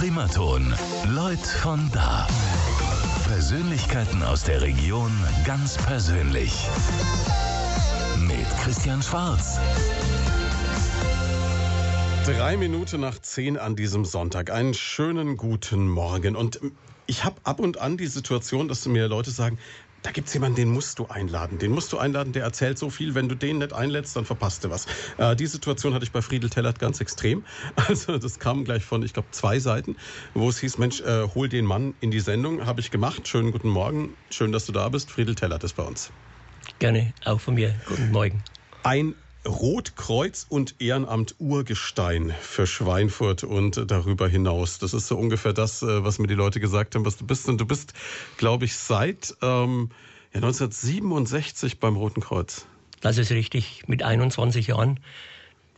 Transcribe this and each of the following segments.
Primaton. Leut von da. Persönlichkeiten aus der Region ganz persönlich. Mit Christian Schwarz. Drei Minuten nach zehn an diesem Sonntag. Einen schönen guten Morgen. Und ich habe ab und an die Situation, dass mir Leute sagen, da gibt es jemanden, den musst du einladen. Den musst du einladen, der erzählt so viel. Wenn du den nicht einlädst, dann verpasst du was. Äh, die Situation hatte ich bei Friedel Tellert ganz extrem. Also das kam gleich von, ich glaube, zwei Seiten, wo es hieß, Mensch, äh, hol den Mann in die Sendung. Habe ich gemacht. Schönen guten Morgen. Schön, dass du da bist. Friedel Tellert ist bei uns. Gerne, auch von mir. Guten Morgen. Ein Rotkreuz und Ehrenamt Urgestein für Schweinfurt und darüber hinaus. Das ist so ungefähr das, äh, was mir die Leute gesagt haben, was du bist. Und du bist, glaube ich, seit ähm, ja, 1967 beim Roten Kreuz. Das ist richtig, mit 21 Jahren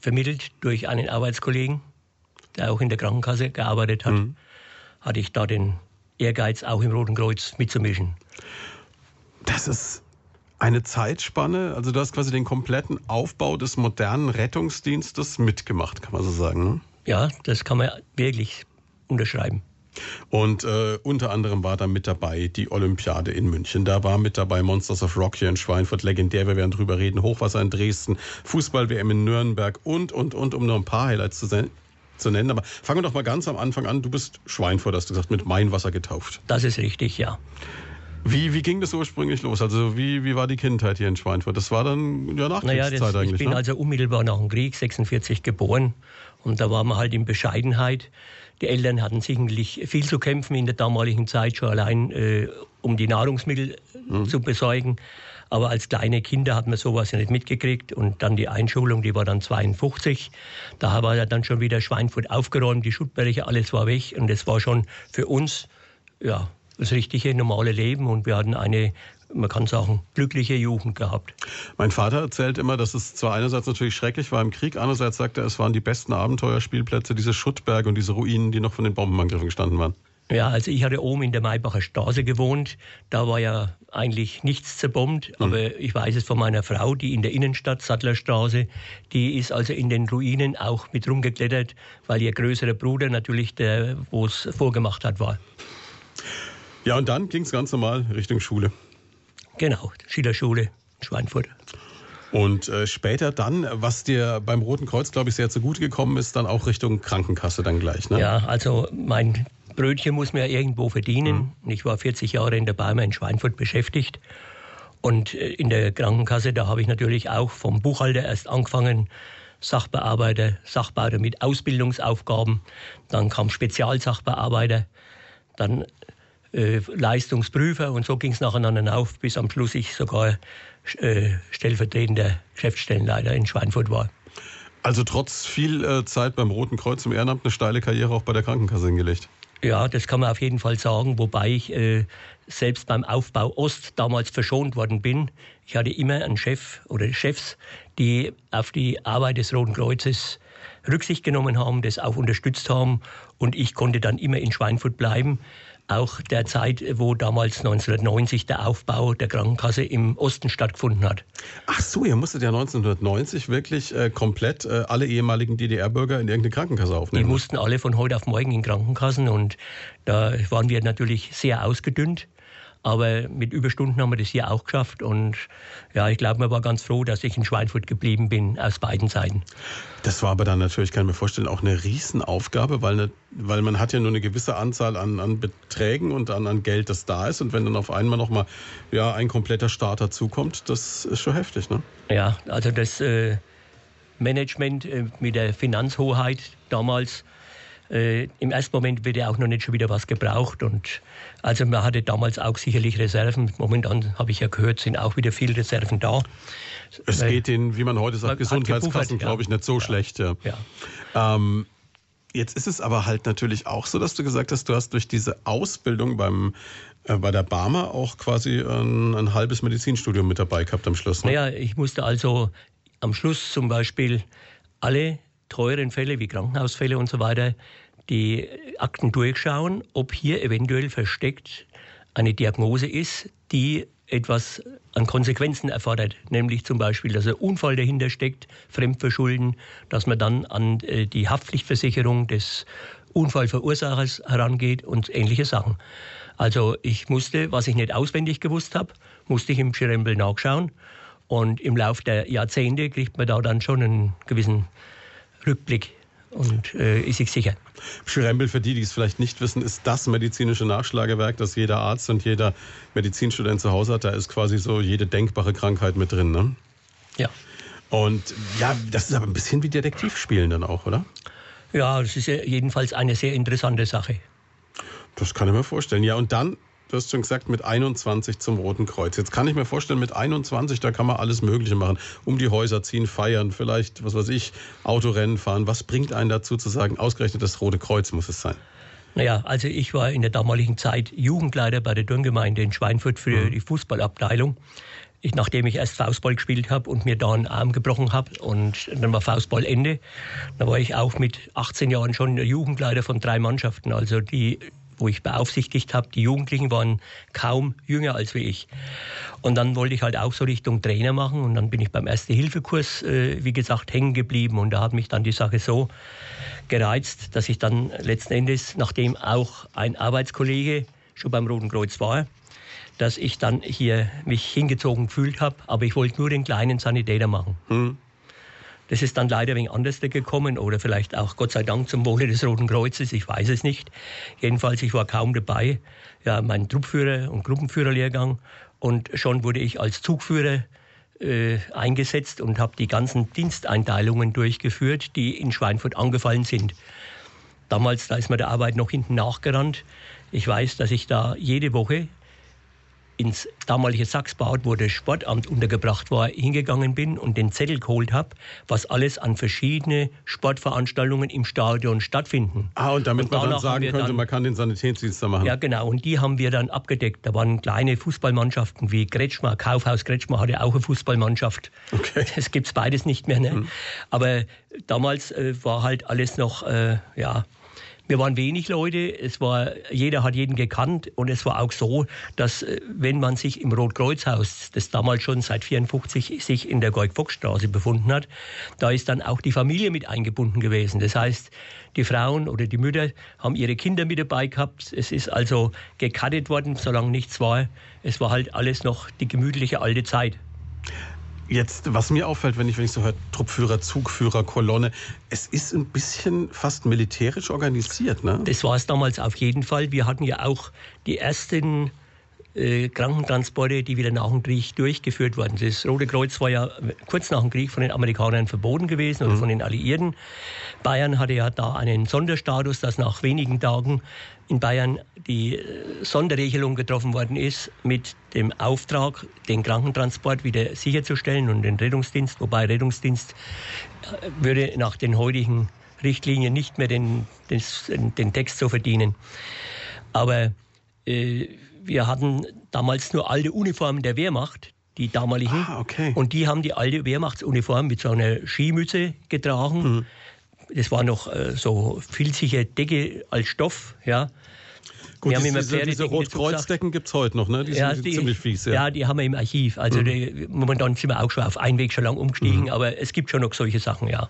vermittelt durch einen Arbeitskollegen, der auch in der Krankenkasse gearbeitet hat, mhm. hatte ich da den Ehrgeiz, auch im Roten Kreuz mitzumischen. Das ist eine Zeitspanne, also du hast quasi den kompletten Aufbau des modernen Rettungsdienstes mitgemacht, kann man so sagen. Ne? Ja, das kann man wirklich unterschreiben. Und äh, unter anderem war da mit dabei die Olympiade in München. Da war mit dabei Monsters of Rock hier in Schweinfurt, legendär, wir werden drüber reden, Hochwasser in Dresden, Fußball-WM in Nürnberg und, und, und, um nur ein paar Highlights zu, zu nennen. Aber fangen wir doch mal ganz am Anfang an. Du bist Schweinfurt, hast du gesagt, mit Mainwasser getauft. Das ist richtig, ja. Wie, wie ging das ursprünglich los? Also wie, wie war die Kindheit hier in Schweinfurt? Das war dann ja Nachkriegszeit naja, das, eigentlich. Ich bin ne? also unmittelbar nach dem Krieg, 46 geboren. Und da waren wir halt in Bescheidenheit. Die Eltern hatten sicherlich viel zu kämpfen in der damaligen Zeit, schon allein äh, um die Nahrungsmittel mhm. zu besorgen. Aber als kleine Kinder hat man sowas ja nicht mitgekriegt. Und dann die Einschulung, die war dann 52. Da war ja dann schon wieder Schweinfurt aufgeräumt, die Schuttberge, alles war weg. Und das war schon für uns, ja, das richtige, normale Leben und wir hatten eine man kann sagen, glückliche Jugend gehabt. Mein Vater erzählt immer, dass es zwar einerseits natürlich schrecklich war im Krieg, andererseits sagt er, es waren die besten Abenteuerspielplätze, diese Schuttberge und diese Ruinen, die noch von den Bombenangriffen gestanden waren. Ja, also ich hatte oben in der Maybacher Straße gewohnt. Da war ja eigentlich nichts zerbombt. Mhm. Aber ich weiß es von meiner Frau, die in der Innenstadt, Sattlerstraße, die ist also in den Ruinen auch mit rumgeklettert, weil ihr größerer Bruder natürlich der, wo es vorgemacht hat, war. Ja, und dann ging es ganz normal Richtung Schule. Genau, Schülerschule Schweinfurt. Und äh, später dann, was dir beim Roten Kreuz, glaube ich, sehr zugute gekommen ist, dann auch Richtung Krankenkasse dann gleich, ne? Ja, also mein Brötchen muss man ja irgendwo verdienen. Mhm. Ich war 40 Jahre in der Barmer in Schweinfurt beschäftigt. Und äh, in der Krankenkasse, da habe ich natürlich auch vom Buchhalter erst angefangen, Sachbearbeiter, Sachbearbeiter mit Ausbildungsaufgaben. Dann kam Spezialsachbearbeiter. Dann äh, Leistungsprüfer und so ging es nacheinander auf, bis am Schluss ich sogar äh, stellvertretender Geschäftsstellenleiter in Schweinfurt war. Also trotz viel äh, Zeit beim Roten Kreuz im Ehrenamt eine steile Karriere auch bei der Krankenkasse hingelegt. Ja, das kann man auf jeden Fall sagen, wobei ich äh, selbst beim Aufbau Ost damals verschont worden bin. Ich hatte immer einen Chef oder Chefs, die auf die Arbeit des Roten Kreuzes Rücksicht genommen haben, das auch unterstützt haben und ich konnte dann immer in Schweinfurt bleiben auch der Zeit, wo damals 1990 der Aufbau der Krankenkasse im Osten stattgefunden hat. Ach so, ihr musstet ja 1990 wirklich äh, komplett äh, alle ehemaligen DDR-Bürger in irgendeine Krankenkasse aufnehmen. Die mussten alle von heute auf morgen in Krankenkassen und da waren wir natürlich sehr ausgedünnt. Aber mit Überstunden haben wir das hier auch geschafft. Und ja, ich glaube, man war ganz froh, dass ich in Schweinfurt geblieben bin, aus beiden Seiten. Das war aber dann natürlich, kann ich mir vorstellen, auch eine Riesenaufgabe, weil, ne, weil man hat ja nur eine gewisse Anzahl an, an Beträgen und an, an Geld, das da ist. Und wenn dann auf einmal nochmal ja, ein kompletter Starter zukommt, das ist schon heftig, ne? Ja, also das äh, Management äh, mit der Finanzhoheit damals äh, Im ersten Moment wird ja auch noch nicht schon wieder was gebraucht. Und also man hatte damals auch sicherlich Reserven. Momentan habe ich ja gehört, sind auch wieder viele Reserven da. Es Weil, geht den, wie man heute sagt, Gesundheitskassen, ja. glaube ich, nicht so ja. schlecht. Ja. ja. Ähm, jetzt ist es aber halt natürlich auch so, dass du gesagt hast, du hast durch diese Ausbildung beim äh, bei der Barmer auch quasi ein, ein, halbes Medizinstudium mit dabei gehabt am Schluss. Ne? Naja, ich musste also am Schluss zum Beispiel alle teuren Fälle wie Krankenhausfälle und so weiter die Akten durchschauen, ob hier eventuell versteckt eine Diagnose ist, die etwas an Konsequenzen erfordert, nämlich zum Beispiel, dass ein Unfall dahinter steckt, Fremdverschulden, dass man dann an äh, die Haftpflichtversicherung des Unfallverursachers herangeht und ähnliche Sachen. Also ich musste, was ich nicht auswendig gewusst habe, musste ich im Schirembel nachschauen. Und im Laufe der Jahrzehnte kriegt man da dann schon einen gewissen Rückblick und äh, ist sich sicher. Schirembel, für die, die es vielleicht nicht wissen, ist das medizinische Nachschlagewerk, das jeder Arzt und jeder Medizinstudent zu Hause hat. Da ist quasi so jede denkbare Krankheit mit drin, ne? Ja. Und ja, das ist aber ein bisschen wie Detektivspielen dann auch, oder? Ja, es ist jedenfalls eine sehr interessante Sache. Das kann ich mir vorstellen. Ja, und dann, du hast schon gesagt, mit 21 zum Roten Kreuz. Jetzt kann ich mir vorstellen, mit 21, da kann man alles Mögliche machen. Um die Häuser ziehen, feiern, vielleicht, was weiß ich, Autorennen fahren. Was bringt einen dazu zu sagen, ausgerechnet das Rote Kreuz muss es sein? Naja, also ich war in der damaligen Zeit Jugendleiter bei der Turngemeinde in Schweinfurt für mhm. die Fußballabteilung. Ich, nachdem ich erst Faustball gespielt habe und mir da einen Arm gebrochen habe und dann war Faustballende, dann war ich auch mit 18 Jahren schon Jugendleiter von drei Mannschaften. Also die wo ich beaufsichtigt habe. Die Jugendlichen waren kaum jünger als wie ich. Und dann wollte ich halt auch so Richtung Trainer machen und dann bin ich beim Erste-Hilfe-Kurs, äh, wie gesagt, hängen geblieben und da hat mich dann die Sache so gereizt, dass ich dann letzten Endes, nachdem auch ein Arbeitskollege schon beim Roten Kreuz war, dass ich dann hier mich hingezogen gefühlt habe, aber ich wollte nur den kleinen Sanitäter machen. Hm. Das ist dann leider wenig anders gekommen oder vielleicht auch Gott sei Dank zum Wohle des Roten Kreuzes, ich weiß es nicht. Jedenfalls, ich war kaum dabei. Ja, mein Truppführer- und Gruppenführerlehrgang und schon wurde ich als Zugführer äh, eingesetzt und habe die ganzen Diensteinteilungen durchgeführt, die in Schweinfurt angefallen sind. Damals, da ist mir der Arbeit noch hinten nachgerannt. Ich weiß, dass ich da jede Woche ins damalige Sachsbad, wo das Sportamt untergebracht war, hingegangen bin und den Zettel geholt habe, was alles an verschiedene Sportveranstaltungen im Stadion stattfinden. Ah, und damit und man dann sagen könnte, dann, man kann den Sanitätsdienst da machen. Ja, genau. Und die haben wir dann abgedeckt. Da waren kleine Fußballmannschaften wie Kretschmer, Kaufhaus Kretschmer hatte auch eine Fußballmannschaft. Okay. Das gibt's beides nicht mehr. Ne? Mhm. Aber damals äh, war halt alles noch, äh, ja, wir waren wenig Leute, es war, jeder hat jeden gekannt und es war auch so, dass äh, wenn man sich im Rotkreuzhaus, das damals schon seit 54 sich in der Georg-Fock-Straße befunden hat, da ist dann auch die Familie mit eingebunden gewesen. Das heißt, die Frauen oder die Mütter haben ihre Kinder mit dabei gehabt. Es ist also gekattet worden, solange nichts war. Es war halt alles noch die gemütliche alte Zeit. Jetzt, was mir auffällt, wenn ich, wenn ich so höre, Truppführer, Zugführer, Kolonne, es ist ein bisschen fast militärisch organisiert, ne? Das war es damals auf jeden Fall. Wir hatten ja auch die ersten äh, Krankentransporte, die wieder nach dem Krieg durchgeführt wurden. Das Rote Kreuz war ja kurz nach dem Krieg von den Amerikanern verboten gewesen oder mhm. von den Alliierten. Bayern hatte ja da einen Sonderstatus, dass nach wenigen Tagen in Bayern die äh, Sonderregelung getroffen worden ist mit dem Auftrag, den Krankentransport wieder sicherzustellen und den Rettungsdienst, wobei Rettungsdienst äh, würde nach den heutigen Richtlinien nicht mehr den, den, den Text so verdienen. Aber äh, wir hatten damals nur alte Uniformen der Wehrmacht, die damaligen. Ah, okay. Und die haben die alte Wehrmachtsuniform mit so einer Skimütze getragen. Mhm. Das war noch äh, so filzige Decke als Stoff, ja. Gut, immer diese, diese Rotkreuzdecken gibt es heute noch, ne? Die ja, sind die, ziemlich fies, ja. Ja, die haben wir im Archiv. Also mhm. die, momentan sind wir auch schon auf Einweg schon lang umgestiegen, mhm. aber es gibt schon noch solche Sachen, ja.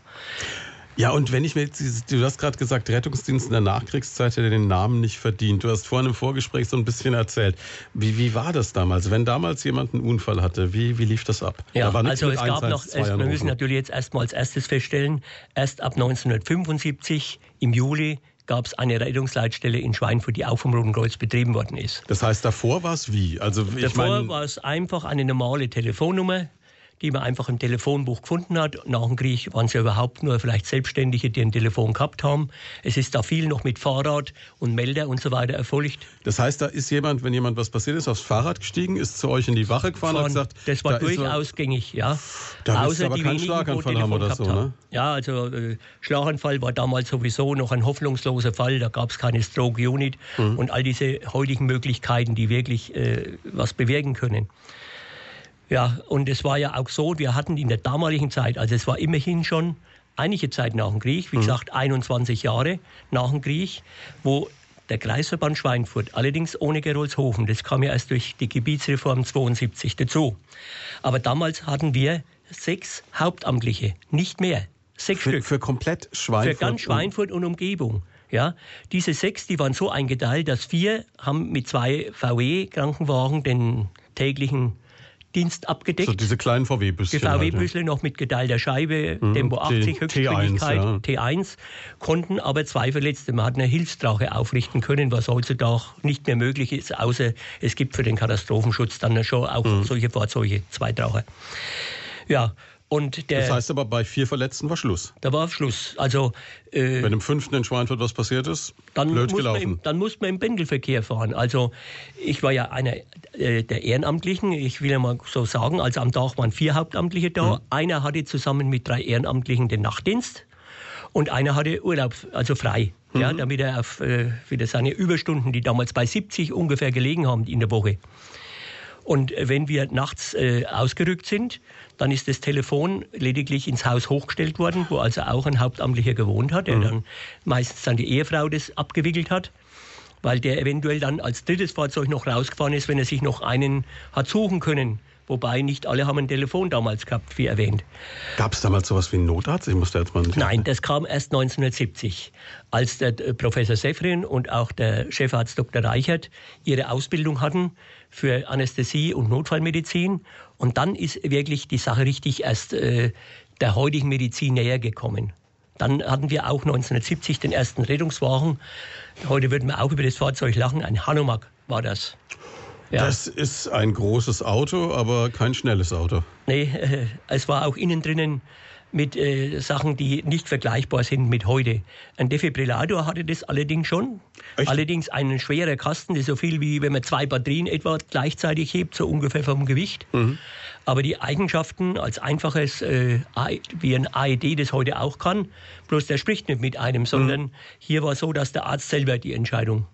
Ja, und wenn ich mir jetzt, du hast gerade gesagt, Rettungsdienst in der Nachkriegszeit hätte den Namen nicht verdient. Du hast vorhin im Vorgespräch so ein bisschen erzählt. Wie, wie war das damals? Wenn damals jemand einen Unfall hatte, wie, wie lief das ab? Ja, da also es gab noch, es, wir müssen natürlich jetzt erstmal als erstes feststellen, erst ab 1975 im Juli gab es eine Rettungsleitstelle in Schweinfurt, die auch vom Roten Kreuz betrieben worden ist. Das heißt, davor war es wie? Also, davor war es einfach eine normale Telefonnummer, die man einfach im Telefonbuch gefunden hat. Nach dem Krieg waren es ja überhaupt nur vielleicht Selbstständige, die ein Telefon gehabt haben. Es ist da viel noch mit Fahrrad und Melder und so weiter erfolgt. Das heißt, da ist jemand, wenn jemand was passiert ist, aufs Fahrrad gestiegen, ist zu euch in die Wache gefahren und hat gesagt, das war da durchaus gängig, ja. Da Außer aber keinen Schlaganfall haben oder so, ne? Ja, also äh, Schlaganfall war damals sowieso noch ein hoffnungsloser Fall. Da gab es keine Stroke Unit mhm. und all diese heutigen Möglichkeiten, die wirklich äh, was bewirken können. Ja, und es war ja auch so, wir hatten in der damaligen Zeit, also es war immerhin schon einige Zeit nach dem Krieg, wie mhm. gesagt 21 Jahre nach dem Krieg, wo der Kreisverband Schweinfurt, allerdings ohne Gerolzhofen, das kam ja erst durch die Gebietsreform 72 dazu. Aber damals hatten wir sechs Hauptamtliche, nicht mehr. Sechs für, Stück. Für komplett Schweinfurt? Für ganz Schweinfurt und Umgebung. Ja, diese sechs, die waren so eingeteilt, dass vier haben mit zwei VW-Krankenwagen den täglichen Dienst abgedeckt. So diese kleinen VW-Büsschen. Die VW-Büsschen halt, ja. noch mit geteilter Scheibe, mhm. Tempo 80, Höchstgeschwindigkeit, T1, ja. T1, konnten aber zwei Verletzte. Man hat eine Hilfstrauche aufrichten können, was heutzutage nicht mehr möglich ist, außer es gibt für den Katastrophenschutz dann schon auch mhm. solche Fahrzeuge, zwei Traucher. Ja, und der, das heißt aber, bei vier Verletzten war Schluss. Da war Schluss. Also, äh, Wenn im fünften in Schweinfurt was passiert ist, dann blöd gelaufen. Im, dann muss man im Pendelverkehr fahren. Also ich war ja einer äh, der Ehrenamtlichen, ich will ja mal so sagen, also am Tag waren vier Hauptamtliche da. Mhm. Einer hatte zusammen mit drei Ehrenamtlichen den Nachtdienst und einer hatte Urlaub, also frei. Mhm. Ja, damit er auf äh, wieder seine Überstunden, die damals bei 70 ungefähr gelegen haben in der Woche. Und wenn wir nachts äh, ausgerückt sind, dann ist das Telefon lediglich ins Haus hochgestellt worden, wo also auch ein Hauptamtlicher gewohnt hat, der mhm. dann meistens dann die Ehefrau das abgewickelt hat weil der eventuell dann als drittes Fahrzeug noch rausgefahren ist, wenn er sich noch einen hat suchen können. Wobei nicht alle haben ein Telefon damals gehabt, wie erwähnt. Gab es damals sowas wie einen Notarzt? Ich musste jetzt mal Nein, das kam erst 1970, als der äh, Professor Sefrin und auch der Chefarzt Dr. Reichert ihre Ausbildung hatten für Anästhesie und Notfallmedizin. Und dann ist wirklich die Sache richtig erst äh, der heutigen Medizin näher gekommen. Dann hatten wir auch 1970 den ersten Rettungswagen. Heute würden wir auch über das Fahrzeug lachen. Ein Hanomag war das. Ja. Das ist ein großes Auto, aber kein schnelles Auto. Nee, äh, es war auch innen drinnen mit äh, Sachen, die nicht vergleichbar sind mit heute. Ein Defibrillator hatte das allerdings schon. Echt? Allerdings einen schwerer Kasten, ist so viel wie wenn man zwei Batterien etwa gleichzeitig hebt, so ungefähr vom Gewicht. Mhm. Aber die Eigenschaften als einfaches, äh, wie ein AED das heute auch kann, bloß der spricht nicht mit einem, sondern mhm. hier war so, dass der Arzt selber die Entscheidung der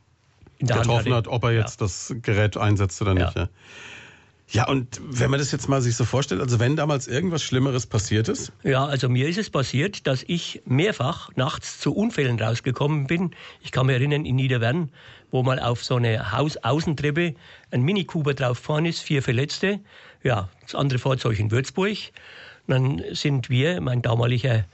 getroffen hat, ob er jetzt ja. das Gerät einsetzt oder nicht. Ja. Ja, und wenn man das jetzt mal sich so vorstellt, also wenn damals irgendwas Schlimmeres passiert ist? Ja, also mir ist es passiert, dass ich mehrfach nachts zu Unfällen rausgekommen bin. Ich kann mich erinnern, in Niederwern, wo mal auf so eine Hausaußentreppe ein Mini Cooper drauf gefahren ist, vier Verletzte. Ja, das andere Fahrzeug in Würzburg. Und dann sind wir, mein damaliger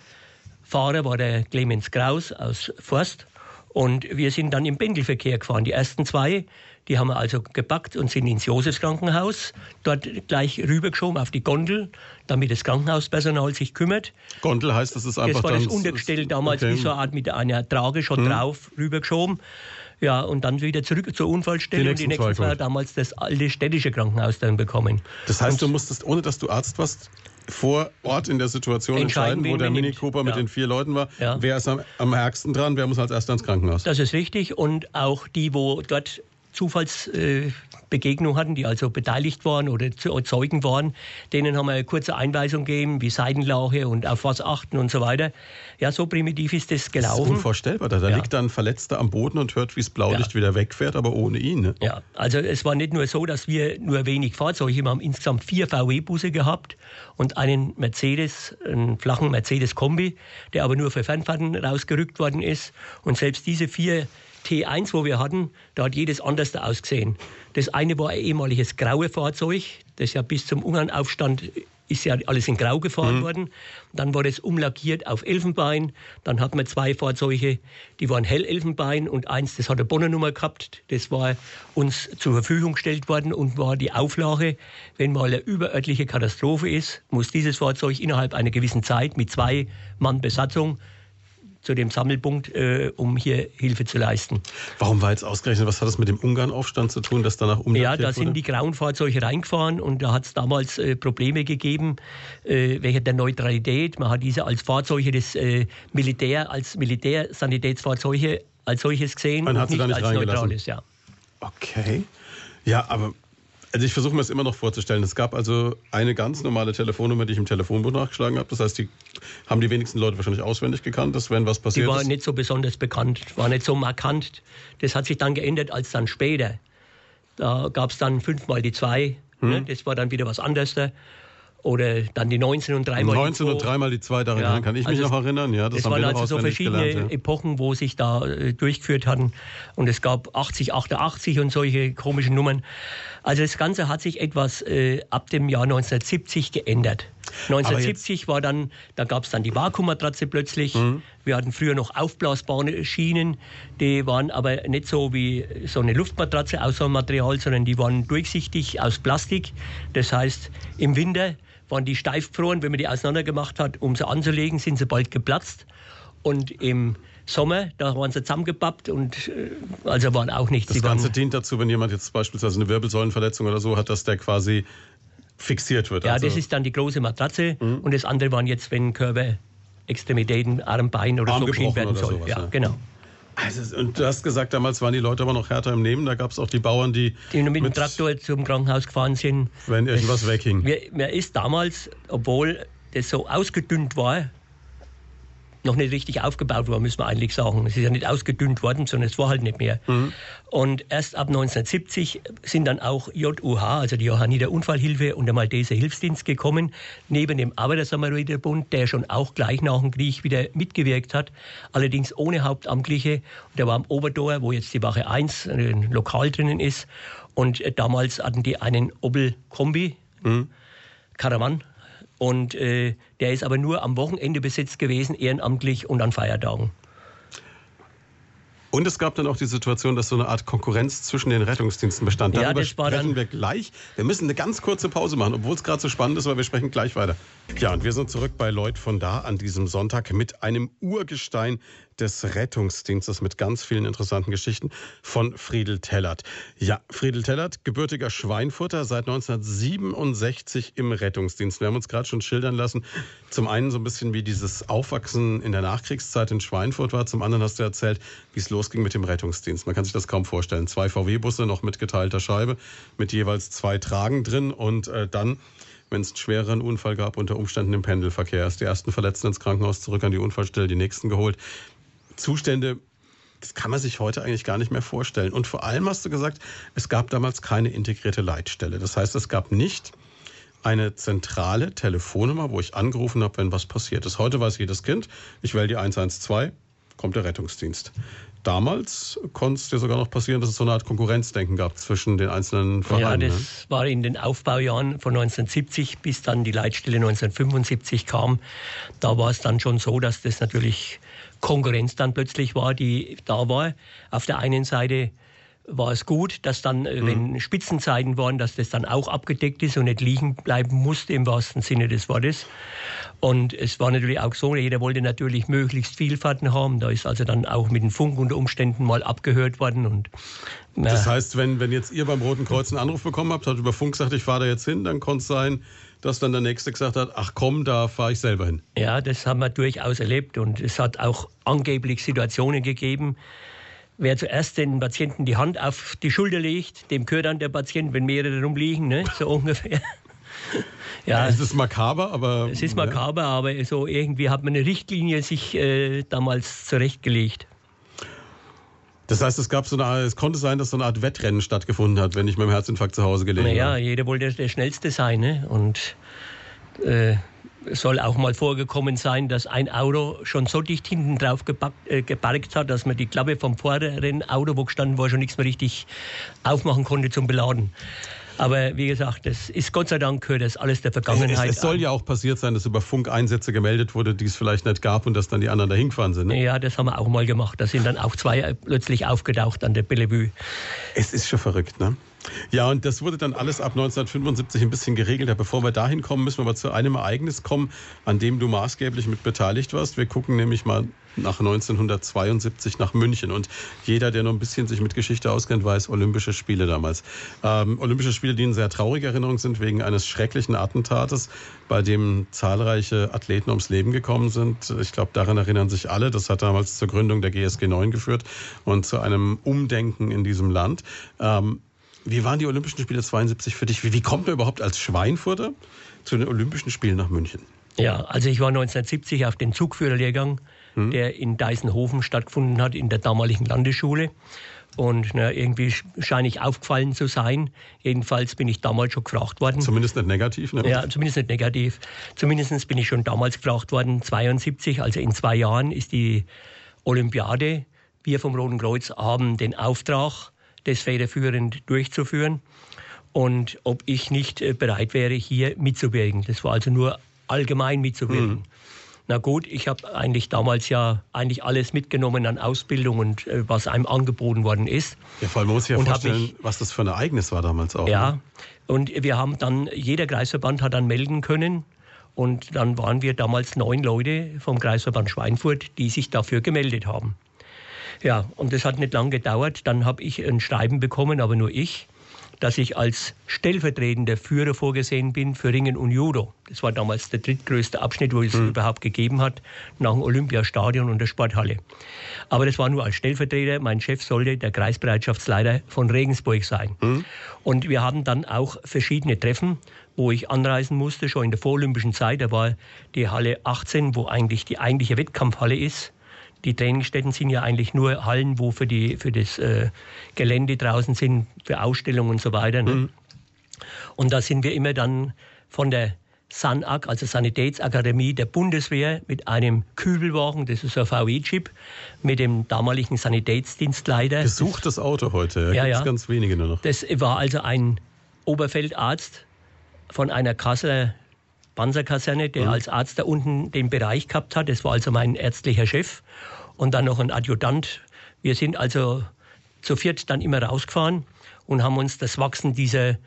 Fahrer war der Clemens Kraus aus Forst, und wir sind dann im Pendelverkehr gefahren. Die ersten zwei, die haben wir also gepackt und sind ins Josefskrankenhaus, dort gleich rübergeschoben auf die Gondel, damit das Krankenhauspersonal sich kümmert. Gondel heißt, das ist einfach Das war das Untergestell damals okay. wie so eine Art mit einer Trage schon hm. drauf rübergeschoben. Ja, und dann wieder zurück zur Unfallstelle die und die nächsten zwei damals das alte städtische Krankenhaus dann bekommen. Das heißt, und du musstest, ohne dass du Arzt warst, vor Ort in der Situation entscheiden, entscheiden wo der Mini Cooper ja. mit den vier Leuten war. Ja. Wer ist am, am ärgsten dran? Wer muss als erster ins Krankenhaus? Das ist richtig. Und auch die, wo dort Zufallsbegegnung hatten, die also beteiligt waren oder Zeugen waren, denen haben wir eine kurze Einweisung gegeben, wie Seitenlauche und auf was achten und so weiter. Ja, so primitiv ist das gelaufen. Das ist unvorstellbar. Da, da ja. liegt dann ein Verletzter am Boden und hört, wie das Blaulicht ja. wieder wegfährt, aber ohne ihn. Ne? Ja, also es war nicht nur so, dass wir nur wenig Fahrzeuge, wir haben insgesamt vier VW-Busse gehabt und einen Mercedes, einen flachen Mercedes-Kombi, der aber nur für Fernfahrten rausgerückt worden ist. Und selbst diese vier T1, wo wir hatten, da hat jedes anders ausgesehen. Das eine war ein ehemaliges graue Fahrzeug, das ja bis zum Ungarnaufstand ist ja alles in Grau gefahren mhm. worden. Dann war es umlackiert auf Elfenbein. Dann hatten wir zwei Fahrzeuge, die waren Hellelfenbein und eins, das hat eine Bonnernummer gehabt. Das war uns zur Verfügung gestellt worden und war die Auflage, wenn mal eine überörtliche Katastrophe ist, muss dieses Fahrzeug innerhalb einer gewissen Zeit mit zwei Mann Besatzung zu dem Sammelpunkt, äh, um hier Hilfe zu leisten. Warum war jetzt ausgerechnet, was hat das mit dem Ungarnaufstand zu tun, dass danach umgekehrt Ja, da sind wurde? die grauen Fahrzeuge reingefahren und da hat es damals äh, Probleme gegeben, äh, welche der Neutralität. Man hat diese als Fahrzeuge des äh, Militär, als Militärsanitätsfahrzeuge als solches gesehen Man hat sie nicht, nicht als neutrales, ja. Okay. Ja, aber also ich versuche mir das immer noch vorzustellen. Es gab also eine ganz normale Telefonnummer, die ich im Telefonbuch nachgeschlagen habe. Das heißt, die haben die wenigsten Leute wahrscheinlich auswendig gekannt, dass wenn was passiert. Die war ist. nicht so besonders bekannt, war nicht so markant. Das hat sich dann geändert als dann später. Da gab es dann fünfmal die zwei. Hm. Ne? Das war dann wieder was anderes. Oder dann die 19 und dreimal 19 und dreimal die zwei, daran ja, kann ich mich also noch erinnern. Ja, das, das waren also so verschiedene gelernt, ja. Epochen, wo sich da äh, durchgeführt hatten. Und es gab 80, 88 und solche komischen Nummern. Also das Ganze hat sich etwas äh, ab dem Jahr 1970 geändert. 1970 war dann, da gab es dann die Vakuummatratze plötzlich. Mhm. Wir hatten früher noch aufblasbare Schienen, die waren aber nicht so wie so eine Luftmatratze aus so einem Material, sondern die waren durchsichtig aus Plastik. Das heißt, im Winter waren die steif gefroren. Wenn man die auseinander gemacht hat, um sie anzulegen, sind sie bald geplatzt. Und im Sommer, da waren sie zusammengepappt und äh, also waren auch nichts. Das Ganze dient dazu, wenn jemand jetzt beispielsweise eine Wirbelsäulenverletzung oder so hat, dass der quasi fixiert wird. Ja, also. das ist dann die große Matratze mhm. und das andere waren jetzt, wenn Körper, Extremitäten, Arm, Bein oder Arm so geschieden werden soll. Sowas, ja, ja, genau. Also, und du hast gesagt, damals waren die Leute aber noch härter im Nehmen. Da gab es auch die Bauern, die. Die mit, mit dem Traktor zum Krankenhaus gefahren sind. Wenn irgendwas weghing. Mir, mir ist damals, obwohl das so ausgedünnt war, noch nicht richtig aufgebaut war, müssen wir eigentlich sagen. Es ist ja nicht ausgedünnt worden, sondern es war halt nicht mehr. Mhm. Und erst ab 1970 sind dann auch JUH, also die Johanniter Unfallhilfe und der Malteser Hilfsdienst gekommen, neben dem Arbeitersamariterbund, der schon auch gleich nach dem Krieg wieder mitgewirkt hat, allerdings ohne Hauptamtliche. Der war am Obertor, wo jetzt die Wache 1 ein Lokal drinnen ist. Und damals hatten die einen Opel-Kombi, mhm. Caravan, und äh, der ist aber nur am Wochenende besetzt gewesen, ehrenamtlich und an Feiertagen. Und es gab dann auch die Situation, dass so eine Art Konkurrenz zwischen den Rettungsdiensten bestand. Darüber ja, sprechen wir gleich. Wir müssen eine ganz kurze Pause machen, obwohl es gerade so spannend ist, aber wir sprechen gleich weiter. Ja, und wir sind zurück bei Lloyd von da an diesem Sonntag mit einem Urgestein des Rettungsdienstes mit ganz vielen interessanten Geschichten von Friedel Tellert. Ja, Friedel Tellert, gebürtiger Schweinfurter, seit 1967 im Rettungsdienst. Wir haben uns gerade schon schildern lassen, zum einen so ein bisschen wie dieses Aufwachsen in der Nachkriegszeit in Schweinfurt war, zum anderen hast du erzählt, wie es losging mit dem Rettungsdienst. Man kann sich das kaum vorstellen. Zwei VW-Busse noch mit geteilter Scheibe, mit jeweils zwei Tragen drin und äh, dann wenn es einen schwereren Unfall gab, unter Umständen im Pendelverkehr. Erst die ersten Verletzten ins Krankenhaus zurück an die Unfallstelle, die nächsten geholt. Zustände, das kann man sich heute eigentlich gar nicht mehr vorstellen. Und vor allem hast du gesagt, es gab damals keine integrierte Leitstelle. Das heißt, es gab nicht eine zentrale Telefonnummer, wo ich angerufen habe, wenn was passiert ist. Heute weiß jedes Kind, ich wähle die 112, kommt der Rettungsdienst. Damals konnte es dir sogar noch passieren, dass es so eine Art Konkurrenzdenken gab zwischen den einzelnen Vereinen. Ja, das ne? war in den Aufbaujahren von 1970 bis dann die Leitstelle 1975 kam. Da war es dann schon so, dass das natürlich Konkurrenz dann plötzlich war, die da war. Auf der einen Seite war es gut, dass dann, äh, mhm. wenn Spitzenzeiten waren, dass das dann auch abgedeckt ist und nicht liegen bleiben musste im wahrsten Sinne des Wortes. Und es war natürlich auch so, jeder wollte natürlich möglichst Vielfahrten haben. Da ist also dann auch mit dem Funk unter Umständen mal abgehört worden. Und, na. Das heißt, wenn, wenn jetzt ihr beim Roten Kreuz einen Anruf bekommen habt, hat über Funk gesagt, ich fahre da jetzt hin, dann konnte es sein, dass dann der Nächste gesagt hat, ach komm, da fahre ich selber hin. Ja, das haben wir durchaus erlebt und es hat auch angeblich Situationen gegeben, wer zuerst den Patienten die Hand auf die Schulter legt, dem gehört dann der Patient, wenn mehrere rumliegen, ne? so ungefähr. ja, es ist makaber, aber. Es ist makaber, ja. aber so irgendwie hat man eine Richtlinie sich äh, damals zurechtgelegt. Das heißt, es gab so eine, es konnte sein, dass so eine Art Wettrennen stattgefunden hat, wenn ich mit dem Herzinfarkt zu Hause gelegen naja, war. Ja, jeder wollte der Schnellste sein. Ne? Und äh, es soll auch mal vorgekommen sein, dass ein Auto schon so dicht hinten drauf gepackt, äh, geparkt hat, dass man die Klappe vom vorderen Auto, wo gestanden war, schon nichts mehr richtig aufmachen konnte zum Beladen. Aber wie gesagt, das ist Gott sei Dank gehört das alles der Vergangenheit. Es, es soll ja auch passiert sein, dass über Funk Einsätze gemeldet wurde, die es vielleicht nicht gab und dass dann die anderen dahin gefahren sind. Ne? Ja, das haben wir auch mal gemacht. Da sind dann auch zwei plötzlich aufgetaucht an der Bellevue. Es ist schon verrückt, ne? Ja, und das wurde dann alles ab 1975 ein bisschen geregelter. Bevor wir dahin kommen, müssen wir aber zu einem Ereignis kommen, an dem du maßgeblich mit beteiligt warst. Wir gucken nämlich mal nach 1972 nach München. Und jeder, der noch ein bisschen sich mit Geschichte auskennt, weiß, Olympische Spiele damals. Ähm, Olympische Spiele, die in sehr traurige Erinnerung sind wegen eines schrecklichen Attentates, bei dem zahlreiche Athleten ums Leben gekommen sind. Ich glaube, daran erinnern sich alle. Das hat damals zur Gründung der GSG 9 geführt und zu einem Umdenken in diesem Land. Ähm, wie waren die Olympischen Spiele 72 für dich? Wie, wie kommt man überhaupt als Schweinfurter zu den Olympischen Spielen nach München? Ja, also ich war 1970 auf den Zugführerlehrgang, hm. der in Deisenhofen stattgefunden hat, in der damaligen Landesschule. Und na, irgendwie scheine ich aufgefallen zu sein. Jedenfalls bin ich damals schon gefragt worden. Zumindest nicht negativ, ne? Ja, zumindest nicht negativ. Zumindest bin ich schon damals gefragt worden, 72, also in zwei Jahren ist die Olympiade. Wir vom Roten Kreuz haben den Auftrag, das federführend durchzuführen und ob ich nicht äh, bereit wäre, hier mitzuwirken. Das war also nur allgemein mitzuwirken. Mhm. Na gut, ich habe eigentlich damals ja eigentlich alles mitgenommen an Ausbildung und äh, was einem angeboten worden ist. Ja, vor allem muss ich ja und vorstellen, mich, was das für ein Ereignis war damals auch. Ja, ne? und wir haben dann, jeder Kreisverband hat dann melden können. Und dann waren wir damals neun Leute vom Kreisverband Schweinfurt, die sich dafür gemeldet haben. Ja, und das hat nicht lange gedauert. Dann habe ich ein Schreiben bekommen, aber nur ich, dass ich als stellvertretender Führer vorgesehen bin für Ringen und Judo. Das war damals der drittgrößte Abschnitt, wo es mhm. überhaupt gegeben hat, nach dem Olympiastadion und der Sporthalle. Aber das war nur als Stellvertreter. Mein Chef sollte der Kreisbereitschaftsleiter von Regensburg sein. Mhm. Und wir hatten dann auch verschiedene Treffen, wo ich anreisen musste, schon in der vorolympischen Zeit. Da war die Halle 18, wo eigentlich die eigentliche Wettkampfhalle ist. Die Trainingsstätten sind ja eigentlich nur Hallen, wo für, die, für das äh, Gelände draußen sind, für Ausstellungen und so weiter. Ne? Mhm. Und da sind wir immer dann von der SANAG, also Sanitätsakademie der Bundeswehr, mit einem Kübelwagen, das ist ein VW-Chip, mit dem damaligen Sanitätsdienstleiter. Gesuchtes Auto heute, ja, ja, ganz wenige nur noch. Das war also ein Oberfeldarzt von einer Kasseler Panzerkaserne, der mhm. als Arzt da unten den Bereich gehabt hat. Das war also mein ärztlicher Chef. Und dann noch ein Adjutant. Wir sind also zu viert dann immer rausgefahren und haben uns das Wachsen dieser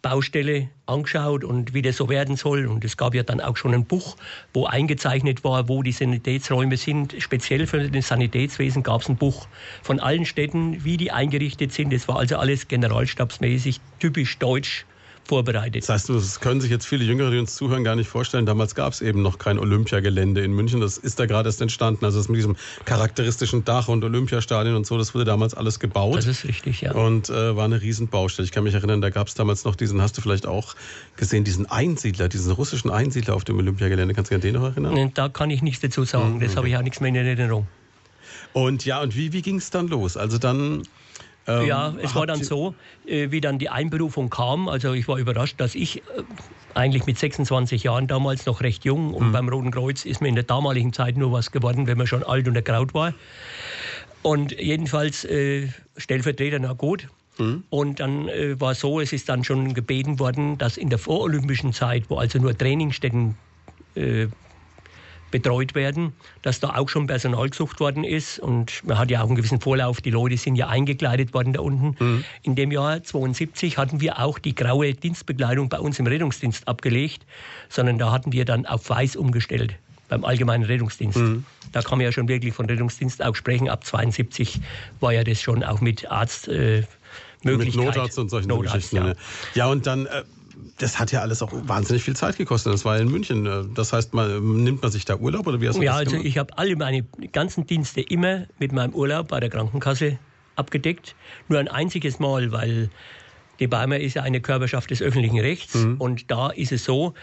Baustelle angeschaut und wie das so werden soll. Und es gab ja dann auch schon ein Buch, wo eingezeichnet war, wo die Sanitätsräume sind. Speziell für das Sanitätswesen gab es ein Buch von allen Städten, wie die eingerichtet sind. Das war also alles generalstabsmäßig, typisch deutsch vorbereitet. Das heißt, das können sich jetzt viele Jüngere, die uns zuhören, gar nicht vorstellen. Damals gab es eben noch kein Olympiagelände in München. Das ist da gerade erst entstanden. Also das mit diesem charakteristischen Dach und Olympiastadion und so, das wurde damals alles gebaut. Das ist richtig, ja. Und äh, war eine Riesenbaustelle. Ich kann mich erinnern, da gab es damals noch diesen, hast du vielleicht auch gesehen, diesen Einsiedler, diesen russischen Einsiedler auf dem Olympiagelände. Kannst du dich an den noch erinnern? Da kann ich nichts dazu sagen. Mhm. Das habe ich auch nichts mehr in Erinnerung. Und ja, und wie, wie ging es dann los? Also dann ähm, ja, es war dann so, äh, wie dann die Einberufung kam. Also ich war überrascht, dass ich äh, eigentlich mit 26 Jahren damals noch recht jung und mhm. beim Roten Kreuz ist mir in der damaligen Zeit nur was geworden, wenn man schon alt und ergraut war. Und jedenfalls äh, Stellvertreter, na gut. Mhm. Und dann äh, war so, es ist dann schon gebeten worden, dass in der vorolympischen Zeit, wo also nur Trainingsstätten äh, betreut werden, dass da auch schon Personal gesucht worden ist. Und man hat ja auch einen gewissen Vorlauf. Die Leute sind ja eingekleidet worden da unten. Mhm. In dem Jahr 72 hatten wir auch die graue Dienstbekleidung bei uns im Rettungsdienst abgelegt, sondern da hatten wir dann auf weiß umgestellt beim allgemeinen Rettungsdienst. Mhm. Da kann man ja schon wirklich von Rettungsdienst auch sprechen. Ab 72 war ja das schon auch mit Arzt äh, Möglichkeit. Mit Notarzt und solchen Notarzt, Geschichten. Ja. Ne? ja, und dann äh, das hat ja alles auch wahnsinnig viel Zeit gekostet. Das war ja in München. Das heißt, man, nimmt man sich da Urlaub oder wie hast du Ja, das also ich habe alle meine ganzen Dienste immer mit meinem Urlaub bei der Krankenkasse abgedeckt. Nur ein einziges Mal, weil die Beimer ist ja eine Körperschaft des öffentlichen Rechts mhm. und da ist es so,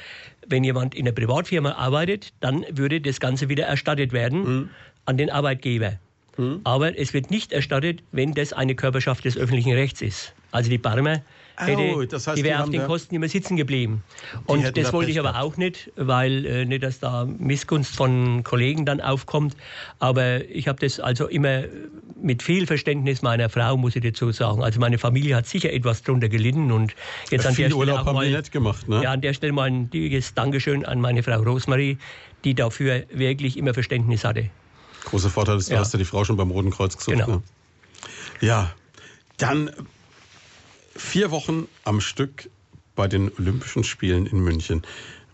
wenn jemand in einer Privatfirma arbeitet, dann würde das Ganze wieder erstattet werden mhm. an den Arbeitgeber. Mhm. Aber es wird nicht erstattet, wenn das eine Körperschaft des öffentlichen Rechts ist. Also die Barmer hätte, oh, das heißt, die wäre auf den Kosten immer sitzen geblieben. Und das wollte ich aber auch nicht, weil äh, nicht, dass da Missgunst von Kollegen dann aufkommt. Aber ich habe das also immer mit viel Verständnis meiner Frau, muss ich dazu sagen. Also meine Familie hat sicher etwas darunter gelitten und jetzt an der Stelle Urlaub auch mal, nicht gemacht, ne? Ja, an der Stelle mal ein dickes Dankeschön an meine Frau Rosmarie, die dafür wirklich immer Verständnis hatte. Großer Vorteil ist, du ja. hast ja die Frau schon beim Roten Kreuz gesucht. Genau. Ne? Ja, dann vier Wochen am Stück bei den Olympischen Spielen in München.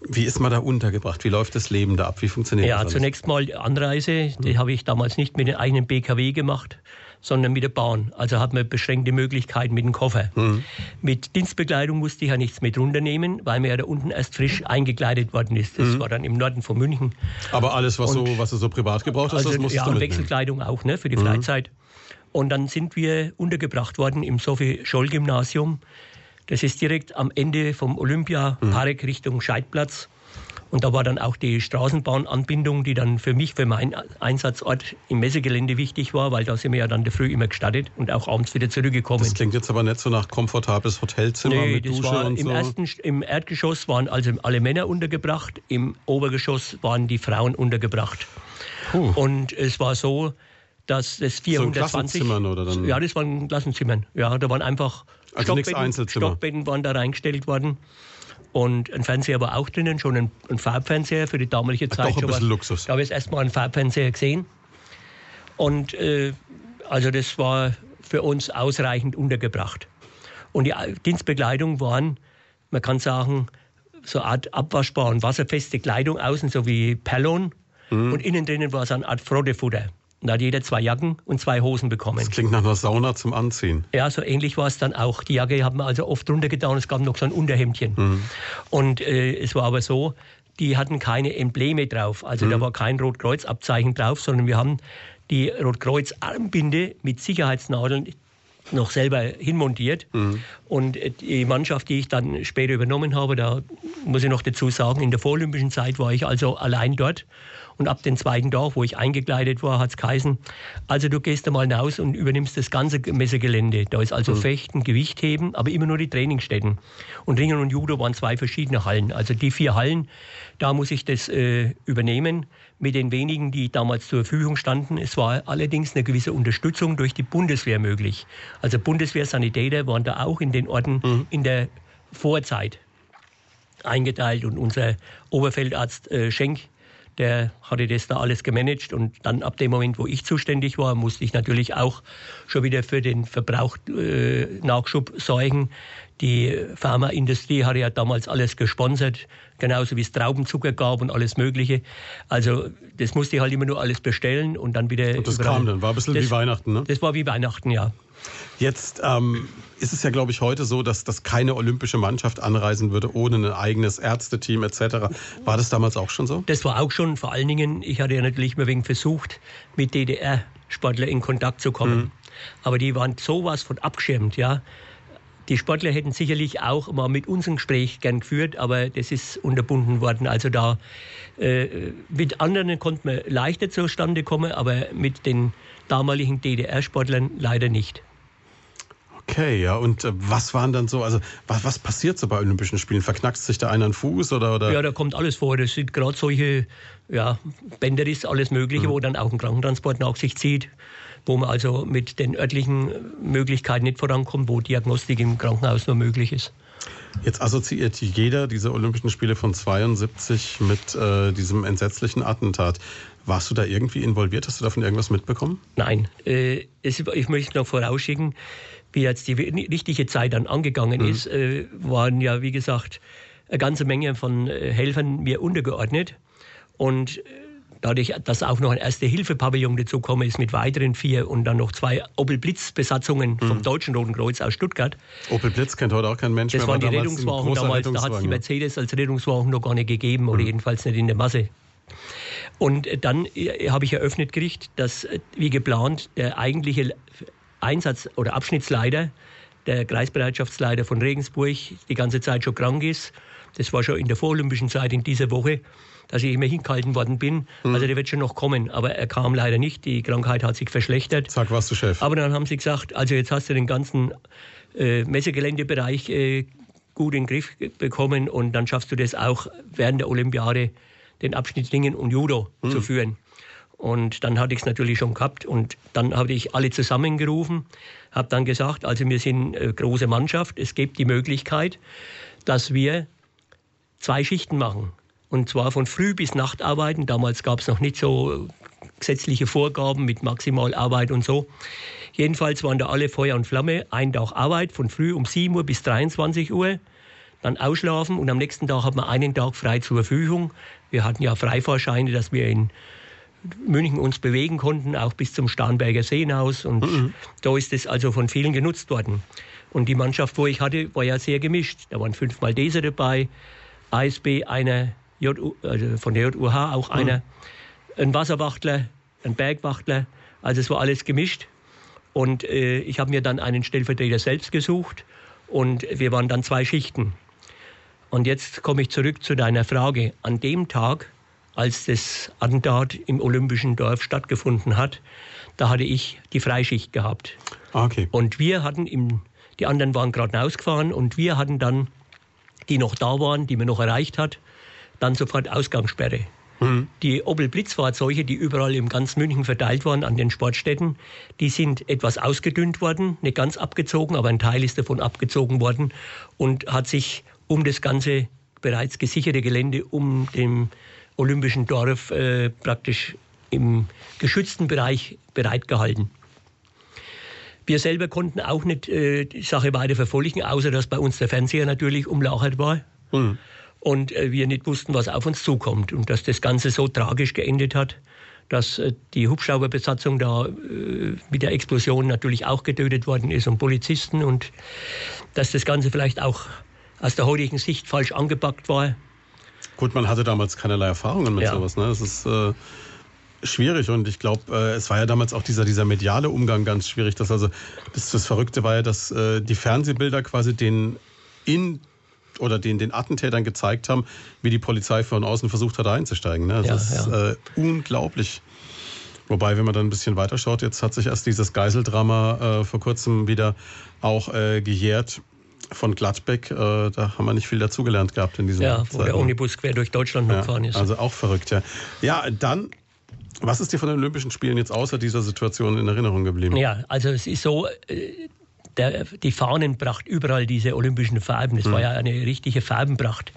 Wie ist man da untergebracht? Wie läuft das Leben da ab? Wie funktioniert ja, das? Ja, zunächst mal die Anreise, die mhm. habe ich damals nicht mit dem eigenen BKW gemacht, sondern mit der Bahn. Also hat man beschränkte Möglichkeiten mit dem Koffer. Mhm. Mit Dienstbekleidung musste ich ja nichts mit runternehmen, weil mir ja da unten erst frisch eingekleidet worden ist. Das mhm. war dann im Norden von München. Aber alles, was, Und, so, was du so privat gebraucht hast, also, das musst ja, du mitnehmen? Ja, Wechselkleidung auch, ne, für die mhm. Freizeit. Und dann sind wir untergebracht worden im Sophie-Scholl-Gymnasium. Das ist direkt am Ende vom Olympiapark mhm. Richtung Scheidplatz. Und da war dann auch die Straßenbahnanbindung, die dann für mich, für meinen Einsatzort im Messegelände wichtig war, weil da sind wir ja dann früh immer gestartet und auch abends wieder zurückgekommen. Das klingt jetzt aber nicht so nach komfortables Hotelzimmer nee, mit Dusche war und im so. Ersten, Im Erdgeschoss waren also alle Männer untergebracht, im Obergeschoss waren die Frauen untergebracht. Puh. Und es war so, dass das 420. So oder dann? Ja, das waren Klassenzimmern. Ja, da waren einfach also Stockbetten, Stockbetten waren da reingestellt worden. Und ein Fernseher war auch drinnen, schon ein, ein Farbfernseher für die damalige Zeit. Doch ein bisschen. Luxus. Da habe ich das erste Mal einen Farbfernseher gesehen. Und äh, also das war für uns ausreichend untergebracht. Und die Dienstbekleidung waren, man kann sagen, so eine Art abwaschbar und wasserfeste Kleidung außen, so wie Perlon. Mhm. Und innen drinnen war es eine Art Froddefutter. Und da hat jeder zwei Jacken und zwei Hosen bekommen. Das klingt nach einer Sauna zum Anziehen. Ja, so ähnlich war es dann auch. Die Jacke haben wir also oft runtergetan, es gab noch so ein Unterhemdchen. Und äh, es war aber so, die hatten keine Embleme drauf. Also da war kein Rotkreuzabzeichen drauf, sondern wir haben die Rotkreuz-Armbinde mit Sicherheitsnadeln noch selber hinmontiert. Und äh, die Mannschaft, die ich dann später übernommen habe, da muss ich noch dazu sagen, in der vorolympischen Zeit war ich also allein dort. Und ab dem zweiten Tag, wo ich eingekleidet war, hat es geheißen, also du gehst einmal hinaus und übernimmst das ganze Messegelände. Da ist also Fechten, Gewichtheben, aber immer nur die Trainingsstätten. Und Ringen und Judo waren zwei verschiedene Hallen. Also die vier Hallen, da muss ich das äh, übernehmen mit den wenigen, die damals zur Verfügung standen. Es war allerdings eine gewisse Unterstützung durch die Bundeswehr möglich. Also Bundeswehrsanitäter waren da auch in den Orten in der Vorzeit eingeteilt und unser Oberfeldarzt äh, Schenk, der hatte das da alles gemanagt und dann ab dem Moment, wo ich zuständig war, musste ich natürlich auch schon wieder für den Verbrauch äh, Nachschub sorgen. Die Pharmaindustrie hatte ja damals alles gesponsert, genauso wie es Traubenzucker gab und alles Mögliche. Also das musste ich halt immer nur alles bestellen und dann wieder. Und das überall- kam dann, war ein bisschen das, wie Weihnachten, ne? Das war wie Weihnachten, ja. Jetzt ähm, ist es ja, glaube ich, heute so, dass, dass keine olympische Mannschaft anreisen würde ohne ein eigenes Ärzteteam etc. War das damals auch schon so? Das war auch schon, vor allen Dingen, ich hatte ja natürlich immer wegen versucht, mit DDR-Sportlern in Kontakt zu kommen. Aber die waren sowas von abgeschirmt, ja. Die Sportler hätten sicherlich auch mal mit uns ein Gespräch gern geführt, aber das ist unterbunden worden. Also da äh, mit anderen konnte man leichter zustande kommen, aber mit den damaligen DDR-Sportlern leider nicht. Okay, ja. Und äh, was waren dann so, also was, was passiert so bei Olympischen Spielen? Verknackst sich da einer einen Fuß oder? oder? Ja, da kommt alles vor. Das sind gerade solche ja, Bänderriss, alles Mögliche, wo dann auch ein Krankentransport nach sich zieht, wo man also mit den örtlichen Möglichkeiten nicht vorankommt, wo Diagnostik im Krankenhaus nur möglich ist. Jetzt assoziiert jeder diese Olympischen Spiele von 72 mit äh, diesem entsetzlichen Attentat. Warst du da irgendwie involviert? Hast du davon irgendwas mitbekommen? Nein, äh, es, ich möchte noch vorausschicken, wie jetzt die richtige Zeit dann angegangen ist, äh, waren ja, wie gesagt, eine ganze Menge von äh, Helfern mir untergeordnet. Und äh, dadurch, dass auch noch ein Erste-Hilfe-Pavillon dazugekommen ist mit weiteren vier und dann noch zwei Opel-Blitz-Besatzungen vom Deutschen Roten Kreuz aus Stuttgart. Opel Blitz kennt heute auch kein Mensch Das mehr. waren die war damals Rettungswagen da hat es die Rettungswagen. Mercedes als Rettungswagen noch gar nicht gegeben oder jedenfalls nicht in der Masse. Und äh, dann habe ich eröffnet gekriegt, dass wie geplant der eigentliche Einsatz- oder Abschnittsleiter, der Kreisbereitschaftsleiter von Regensburg, die ganze Zeit schon krank ist. Das war schon in der vorolympischen Zeit in dieser Woche, dass ich immer hingehalten worden bin. Also der wird schon noch kommen, aber er kam leider nicht. Die Krankheit hat sich verschlechtert. Zack, warst du Chef. Aber dann haben sie gesagt, also jetzt hast du den ganzen äh, Messegeländebereich äh, gut in den Griff bekommen und dann schaffst du das auch während der Olympiade, den Abschnitt Ringen und Judo zu führen. Und dann hatte ich es natürlich schon gehabt und dann habe ich alle zusammengerufen, habe dann gesagt, also wir sind eine große Mannschaft, es gibt die Möglichkeit, dass wir zwei Schichten machen. Und zwar von früh bis Nacht arbeiten. Damals gab es noch nicht so gesetzliche Vorgaben mit Maximalarbeit und so. Jedenfalls waren da alle Feuer und Flamme. Ein Tag Arbeit von früh um 7 Uhr bis 23 Uhr. Dann ausschlafen und am nächsten Tag hat man einen Tag frei zur Verfügung. Wir hatten ja Freifahrscheine, dass wir in München uns bewegen konnten, auch bis zum Starnberger See hinaus. Und da ist es also von vielen genutzt worden. Und die Mannschaft, wo ich hatte, war ja sehr gemischt. Da waren fünf Malteser dabei, ASB, einer JU, also von der JUH auch einer, ein Wasserwachtler, ein Bergwachtler. Also es war alles gemischt. Und äh, ich habe mir dann einen Stellvertreter selbst gesucht und wir waren dann zwei Schichten. Und jetzt komme ich zurück zu deiner Frage. An dem Tag, als das Attentat im Olympischen Dorf stattgefunden hat, da hatte ich die Freischicht gehabt. Ah, okay. Und wir hatten im, die anderen waren gerade ausgefahren und wir hatten dann, die noch da waren, die man noch erreicht hat, dann sofort Ausgangssperre. Die Opel Blitzfahrzeuge, die überall im ganz München verteilt waren an den Sportstätten, die sind etwas ausgedünnt worden, nicht ganz abgezogen, aber ein Teil ist davon abgezogen worden und hat sich um das ganze bereits gesicherte Gelände um dem olympischen Dorf äh, praktisch im geschützten Bereich bereitgehalten. Wir selber konnten auch nicht äh, die Sache weiter verfolgen, außer dass bei uns der Fernseher natürlich umlagert war. Mhm. Und äh, wir nicht wussten, was auf uns zukommt. Und dass das Ganze so tragisch geendet hat, dass äh, die Hubschrauberbesatzung da äh, mit der Explosion natürlich auch getötet worden ist und Polizisten und dass das Ganze vielleicht auch aus der heutigen Sicht falsch angepackt war. Gut, man hatte damals keinerlei Erfahrungen mit ja. sowas. Ne? Das ist äh, schwierig und ich glaube, äh, es war ja damals auch dieser, dieser mediale Umgang ganz schwierig. Dass also das, das Verrückte war ja, dass äh, die Fernsehbilder quasi den in oder den, den Attentätern gezeigt haben, wie die Polizei von außen versucht hat einzusteigen. Ne? Das ja, ist ja. Äh, unglaublich. Wobei, wenn man dann ein bisschen weiter schaut, jetzt hat sich erst dieses Geiseldrama äh, vor kurzem wieder auch äh, gejährt von Gladbeck. Äh, da haben wir nicht viel dazugelernt gehabt in diesem Ja, wo der Omnibus quer durch Deutschland ja, gefahren ist. Also auch verrückt, ja. Ja, dann was ist dir von den Olympischen Spielen jetzt außer dieser Situation in Erinnerung geblieben? Ja, also es ist so, äh, der, die Fahnenpracht, überall diese olympischen Farben. Das mhm. war ja eine richtige Farbenpracht.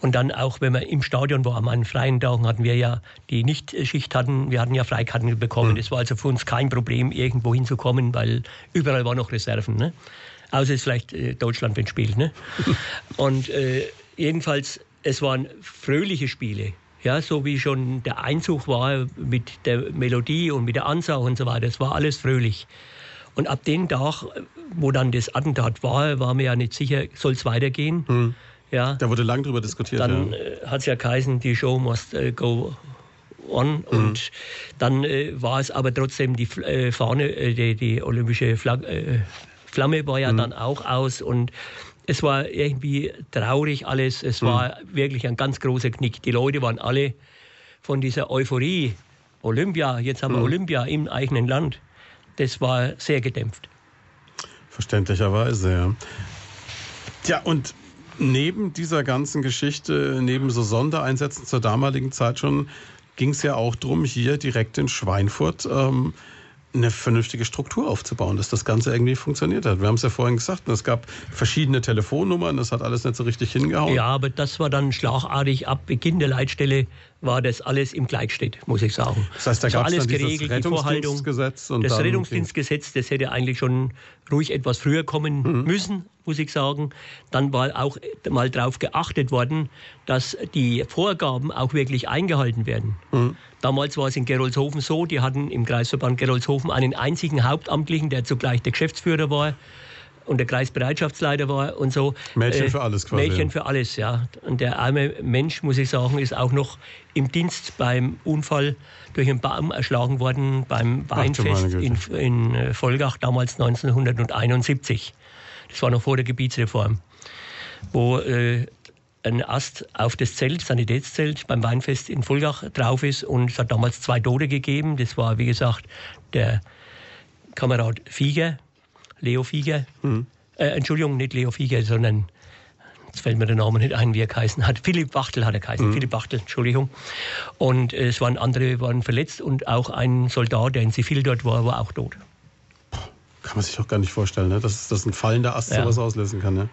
Und dann auch, wenn man im Stadion war, an freien Tagen hatten wir ja, die nicht Schicht hatten, wir hatten ja Freikarten bekommen. Mhm. Das war also für uns kein Problem, irgendwo hinzukommen, weil überall waren noch Reserven. Ne? Außer es vielleicht äh, Deutschland, wenn spielt. Ne? Und äh, jedenfalls, es waren fröhliche Spiele. Ja, so wie schon der Einzug war mit der Melodie und mit der Ansage und so weiter. Das war alles fröhlich. Und ab dem Tag, wo dann das Attentat war, war mir ja nicht sicher, soll es weitergehen. Hm. Ja. Da wurde lang drüber diskutiert. Dann ja. äh, hat es ja geheißen, die Show must äh, go on. Mhm. Und dann äh, war es aber trotzdem die äh, Fahne, äh, die, die, olympische Flag äh, Flamme war ja mhm. dann auch aus. Und es war irgendwie traurig alles. Es mhm. war wirklich ein ganz großer Knick. Die Leute waren alle von dieser Euphorie. Olympia, jetzt haben wir mhm. Olympia im eigenen Land. Das war sehr gedämpft. Verständlicherweise, ja. Tja, und neben dieser ganzen Geschichte, neben so Sondereinsätzen zur damaligen Zeit schon, ging es ja auch darum, hier direkt in Schweinfurt ähm, eine vernünftige Struktur aufzubauen, dass das Ganze irgendwie funktioniert hat. Wir haben es ja vorhin gesagt, es gab verschiedene Telefonnummern, das hat alles nicht so richtig hingehauen. Ja, aber das war dann schlagartig ab Beginn der Leitstelle war das alles im Gleichstedt, muss ich sagen. Das heißt, da gab es alles geregelt, Rettungsdienstgesetz und das Rettungsdienstgesetz, das hätte eigentlich schon ruhig etwas früher kommen mhm. müssen, muss ich sagen. Dann war auch mal darauf geachtet worden, dass die Vorgaben auch wirklich eingehalten werden. Mhm. Damals war es in Gerolzhofen so, die hatten im Kreisverband Gerolzhofen einen einzigen Hauptamtlichen, der zugleich der Geschäftsführer war und der Kreisbereitschaftsleiter war und so. Mädchen äh, für alles quasi. Mädchen für alles, ja. Und der arme Mensch, muss ich sagen, ist auch noch im Dienst beim Unfall durch einen Baum erschlagen worden beim Weinfest in, in äh, Volgach, damals 1971. Das war noch vor der Gebietsreform, wo äh, ein Ast auf das Zelt, Sanitätszelt beim Weinfest in Volgach drauf ist und es hat damals zwei Tote gegeben. Das war, wie gesagt, der Kamerad Fieger, Leo Fieger. Mhm. Äh, Entschuldigung, nicht Leo Fieger, sondern jetzt fällt mir der Name nicht ein, wie er geheißen hat. Philipp Wachtel hat er geheißen. Mhm. Philipp Wachtel, Entschuldigung. Und äh, es waren andere waren verletzt und auch ein Soldat, der in Zivil dort war, war auch tot. Kann man sich doch gar nicht vorstellen, ne? dass, dass ein fallender Ast ja. sowas auslösen kann. Ne?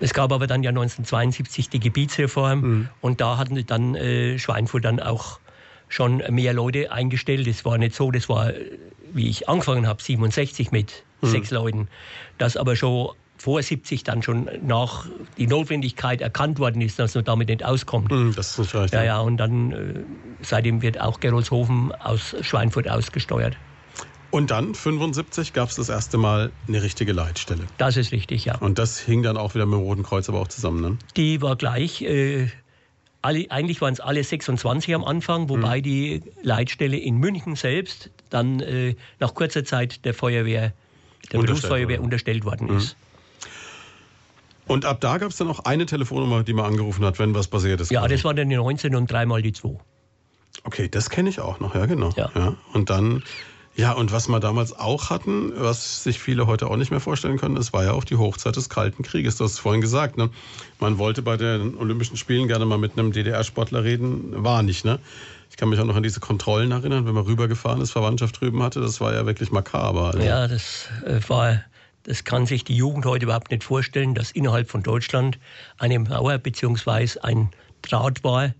Es gab aber dann ja 1972 die Gebietsreform mhm. und da hatten dann äh, Schweinfurt dann auch schon mehr Leute eingestellt. Es war nicht so, das war, wie ich angefangen habe, 67 mit mhm. sechs Leuten. Das aber schon vor 70 dann schon nach die Notwendigkeit erkannt worden ist, dass man damit nicht auskommt. Mhm, das ist nicht recht. Ja, ja, und dann äh, seitdem wird auch Gerolzhofen aus Schweinfurt ausgesteuert. Und dann, 75, gab es das erste Mal eine richtige Leitstelle. Das ist richtig, ja. Und das hing dann auch wieder mit dem Roten Kreuz aber auch zusammen, ne? Die war gleich. Äh, alle, eigentlich waren es alle 26 am Anfang, wobei mhm. die Leitstelle in München selbst dann äh, nach kurzer Zeit der Feuerwehr, der Berufsfeuerwehr unterstellt worden mhm. ist. Und ab da gab es dann auch eine Telefonnummer, die man angerufen hat, wenn was passiert ist. Ja, das war dann die 19 und dreimal die 2. Okay, das kenne ich auch noch, ja genau. Ja. ja. Und dann ja, und was wir damals auch hatten, was sich viele heute auch nicht mehr vorstellen können, es war ja auch die Hochzeit des Kalten Krieges. Du hast es vorhin gesagt, ne? Man wollte bei den Olympischen Spielen gerne mal mit einem DDR-Sportler reden, war nicht, ne? Ich kann mich auch noch an diese Kontrollen erinnern, wenn man rübergefahren ist, Verwandtschaft drüben hatte, das war ja wirklich makaber. Also. Ja, das äh, war Das kann sich die Jugend heute überhaupt nicht vorstellen, dass innerhalb von Deutschland eine Mauer bzw. ein Draht war,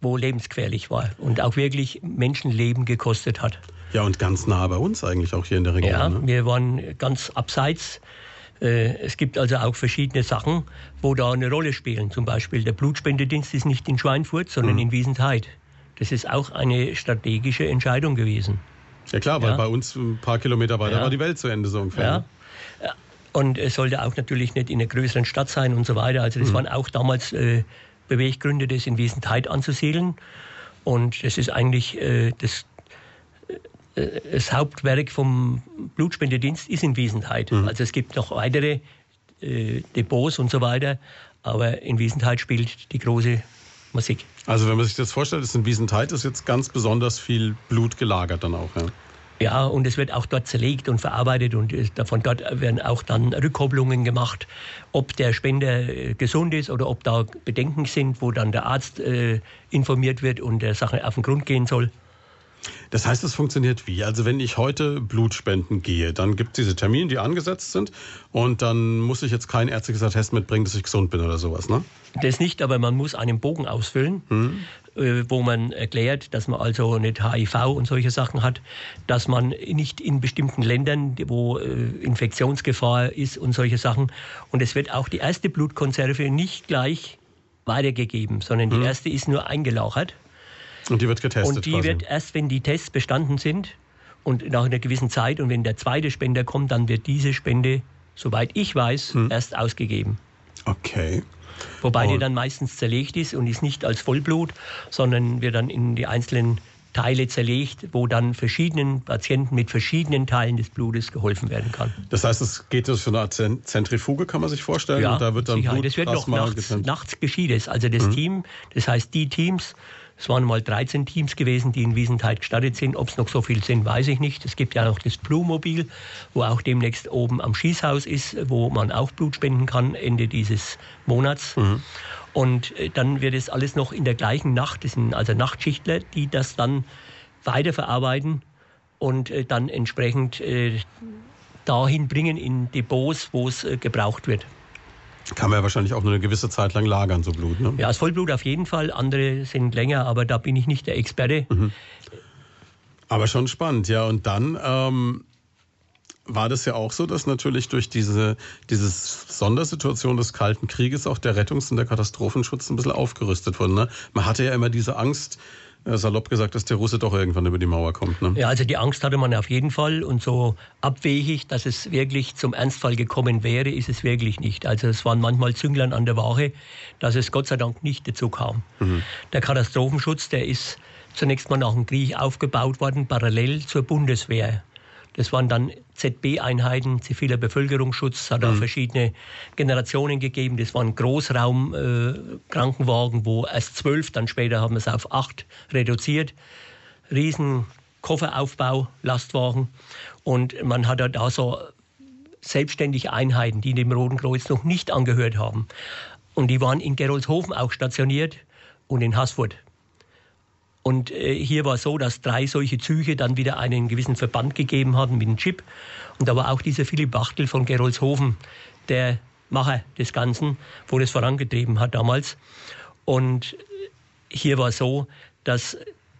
wo lebensgefährlich war und auch wirklich Menschenleben gekostet hat. Ja, und ganz nah bei uns eigentlich auch hier in der Region. Ja, ne? wir waren ganz abseits. Äh, Es gibt also auch verschiedene Sachen, wo da eine Rolle spielen. Zum Beispiel der Blutspendedienst ist nicht in Schweinfurt, sondern Mhm. in Wiesentheid. Das ist auch eine strategische Entscheidung gewesen. Ja klar, weil Ja. bei uns ein paar Kilometer weiter Ja. war die Welt zu Ende so ungefähr. Ja. Und es sollte auch natürlich nicht in einer größeren Stadt sein und so weiter. Also Mhm. das waren auch damals äh, Beweggründe, das in Wiesentheid anzusiedeln. Und das ist eigentlich äh, das, äh, das Hauptwerk vom Blutspendedienst ist in Wiesentheid. Mhm. Also es gibt noch weitere äh, Depots und so weiter, aber in Wiesentheid spielt die große Musik. Also wenn man sich das vorstellt, ist in Wiesentheid ist jetzt ganz besonders viel Blut gelagert dann auch. Ja. Ja, und es wird auch dort zerlegt und verarbeitet und äh, davon dort werden auch dann Rückkopplungen gemacht, ob der Spender äh, gesund ist oder ob da Bedenken sind, wo dann der Arzt äh, informiert wird und der Sache auf den Grund gehen soll. Das heißt, es funktioniert wie? Also wenn ich heute Blut spenden gehe, dann gibt es diese Termine, die angesetzt sind und dann muss ich jetzt kein ärztliches Attest mitbringen, dass ich gesund bin oder sowas, ne? Das nicht, aber man muss einen Bogen ausfüllen, äh, wo man erklärt, dass man also nicht HIV und solche Sachen hat, dass man nicht in bestimmten Ländern, wo äh, Infektionsgefahr ist und solche Sachen. Und es wird auch die erste Blutkonserve nicht gleich weitergegeben, sondern die erste ist nur eingelauchert. Und die wird getestet Und die quasi. wird erst, wenn die Tests bestanden sind und nach einer gewissen Zeit und wenn der zweite Spender kommt, dann wird diese Spende, soweit ich weiß, erst ausgegeben. Okay. Wobei die Und- dann meistens zerlegt ist und ist nicht als Vollblut, sondern wird dann in die einzelnen Teile zerlegt, wo dann verschiedenen Patienten mit verschiedenen Teilen des Blutes geholfen werden kann. Das heißt, es geht so für eine Art Zen- Zentrifuge, kann man sich vorstellen. und da wird dann Sicherheit. Blut das wird noch nachts, nachts geschieht es. Also Mhm. das Team, das heißt die Teams, es waren mal 13 Teams gewesen, die in Wiesentheit gestartet sind. Ob es noch so viel sind, weiß ich nicht. Es gibt ja noch das Blue-Mobil, wo auch demnächst oben am Schießhaus ist, wo man auch Blut spenden kann, Ende dieses Monats. Mhm. Und äh, dann wird es alles noch in der gleichen Nacht, das sind also Nachtschichtler, die das dann weiterverarbeiten und äh, dann entsprechend äh, dahin bringen in Depots, wo es gebraucht wird. Kann man ja wahrscheinlich auch nur eine gewisse Zeit lang lagern, so Blut, ne? Ja, das Vollblut auf jeden Fall. Andere sind länger, aber da bin ich nicht der Experte. Aber schon spannend, ja. Und dann ähm, war das ja auch so, dass natürlich durch diese, diese Sondersituation des Kalten Krieges auch der Rettungs- und der Katastrophenschutz ein bisschen aufgerüstet wurde. Ne? Man hatte ja immer diese Angst, salopp gesagt, dass der Russe doch irgendwann über die Mauer kommt. Ne? Ja, also die Angst hatte man auf jeden Fall und so abwegig, dass es wirklich zum Ernstfall gekommen wäre, ist es wirklich nicht. Also es waren manchmal Zünglern an der Waage, dass es Gott sei Dank nicht dazu kam. Der Katastrophenschutz, der ist zunächst mal nach dem Krieg aufgebaut worden, parallel zur Bundeswehr. Das waren dann ZB-Einheiten, ziviler Bevölkerungsschutz, es hat auch verschiedene Generationen gegeben. Das waren Großraum-Krankenwagen, äh, wo erst zwölf, dann später haben wir es auf acht reduziert. Riesen Kofferaufbau, Lastwagen. Und man hat da so selbstständige Einheiten, die dem Roten Kreuz noch nicht angehört haben. Und die waren in Gerolzhofen auch stationiert und in Haßfurt. Und äh, hier war so, dass drei solche Züge dann wieder einen gewissen Verband gegeben hatten mit einem Chip. Und da war auch dieser Philipp Wachtel von Gerolzhofen, der Macher des Ganzen, wo das vorangetrieben hat damals. Und hier war so, dass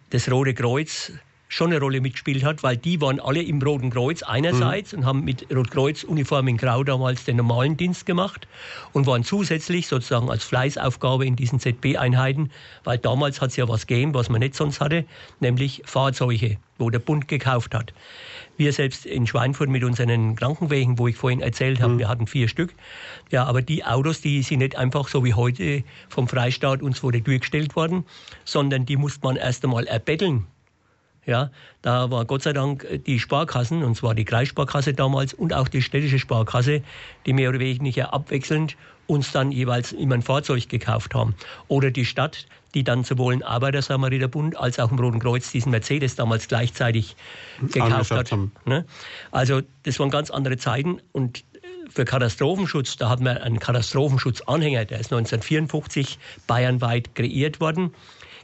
das Rote Kreuz schon eine Rolle mitgespielt hat, weil die waren alle im Roten Kreuz einerseits und haben mit Rotkreuz-Uniform in Grau damals den normalen Dienst gemacht und waren zusätzlich sozusagen als Fleißaufgabe in diesen ZB-Einheiten, weil damals hat es ja was gegeben, was man nicht sonst hatte, nämlich Fahrzeuge, wo der Bund gekauft hat. Wir selbst in Schweinfurt mit unseren Krankenwegen, wo ich vorhin erzählt habe, wir hatten vier Stück. Ja, aber die Autos, die sind nicht einfach so wie heute vom Freistaat uns vor die Tür gestellt worden, sondern die musste man erst einmal erbetteln. Ja, da war Gott sei Dank die Sparkassen, und zwar die Kreissparkasse damals und auch die städtische Sparkasse, die mehr oder weniger abwechselnd uns dann jeweils immer ein Fahrzeug gekauft haben. Oder die Stadt, die dann sowohl im Arbeitersamariterbund als auch im Roten Kreuz diesen Mercedes damals gleichzeitig gekauft Angeschafft hat. Ne? Also das waren ganz andere Zeiten und für Katastrophenschutz, da hat man einen Katastrophenschutzanhänger, der ist 1954 bayernweit kreiert worden.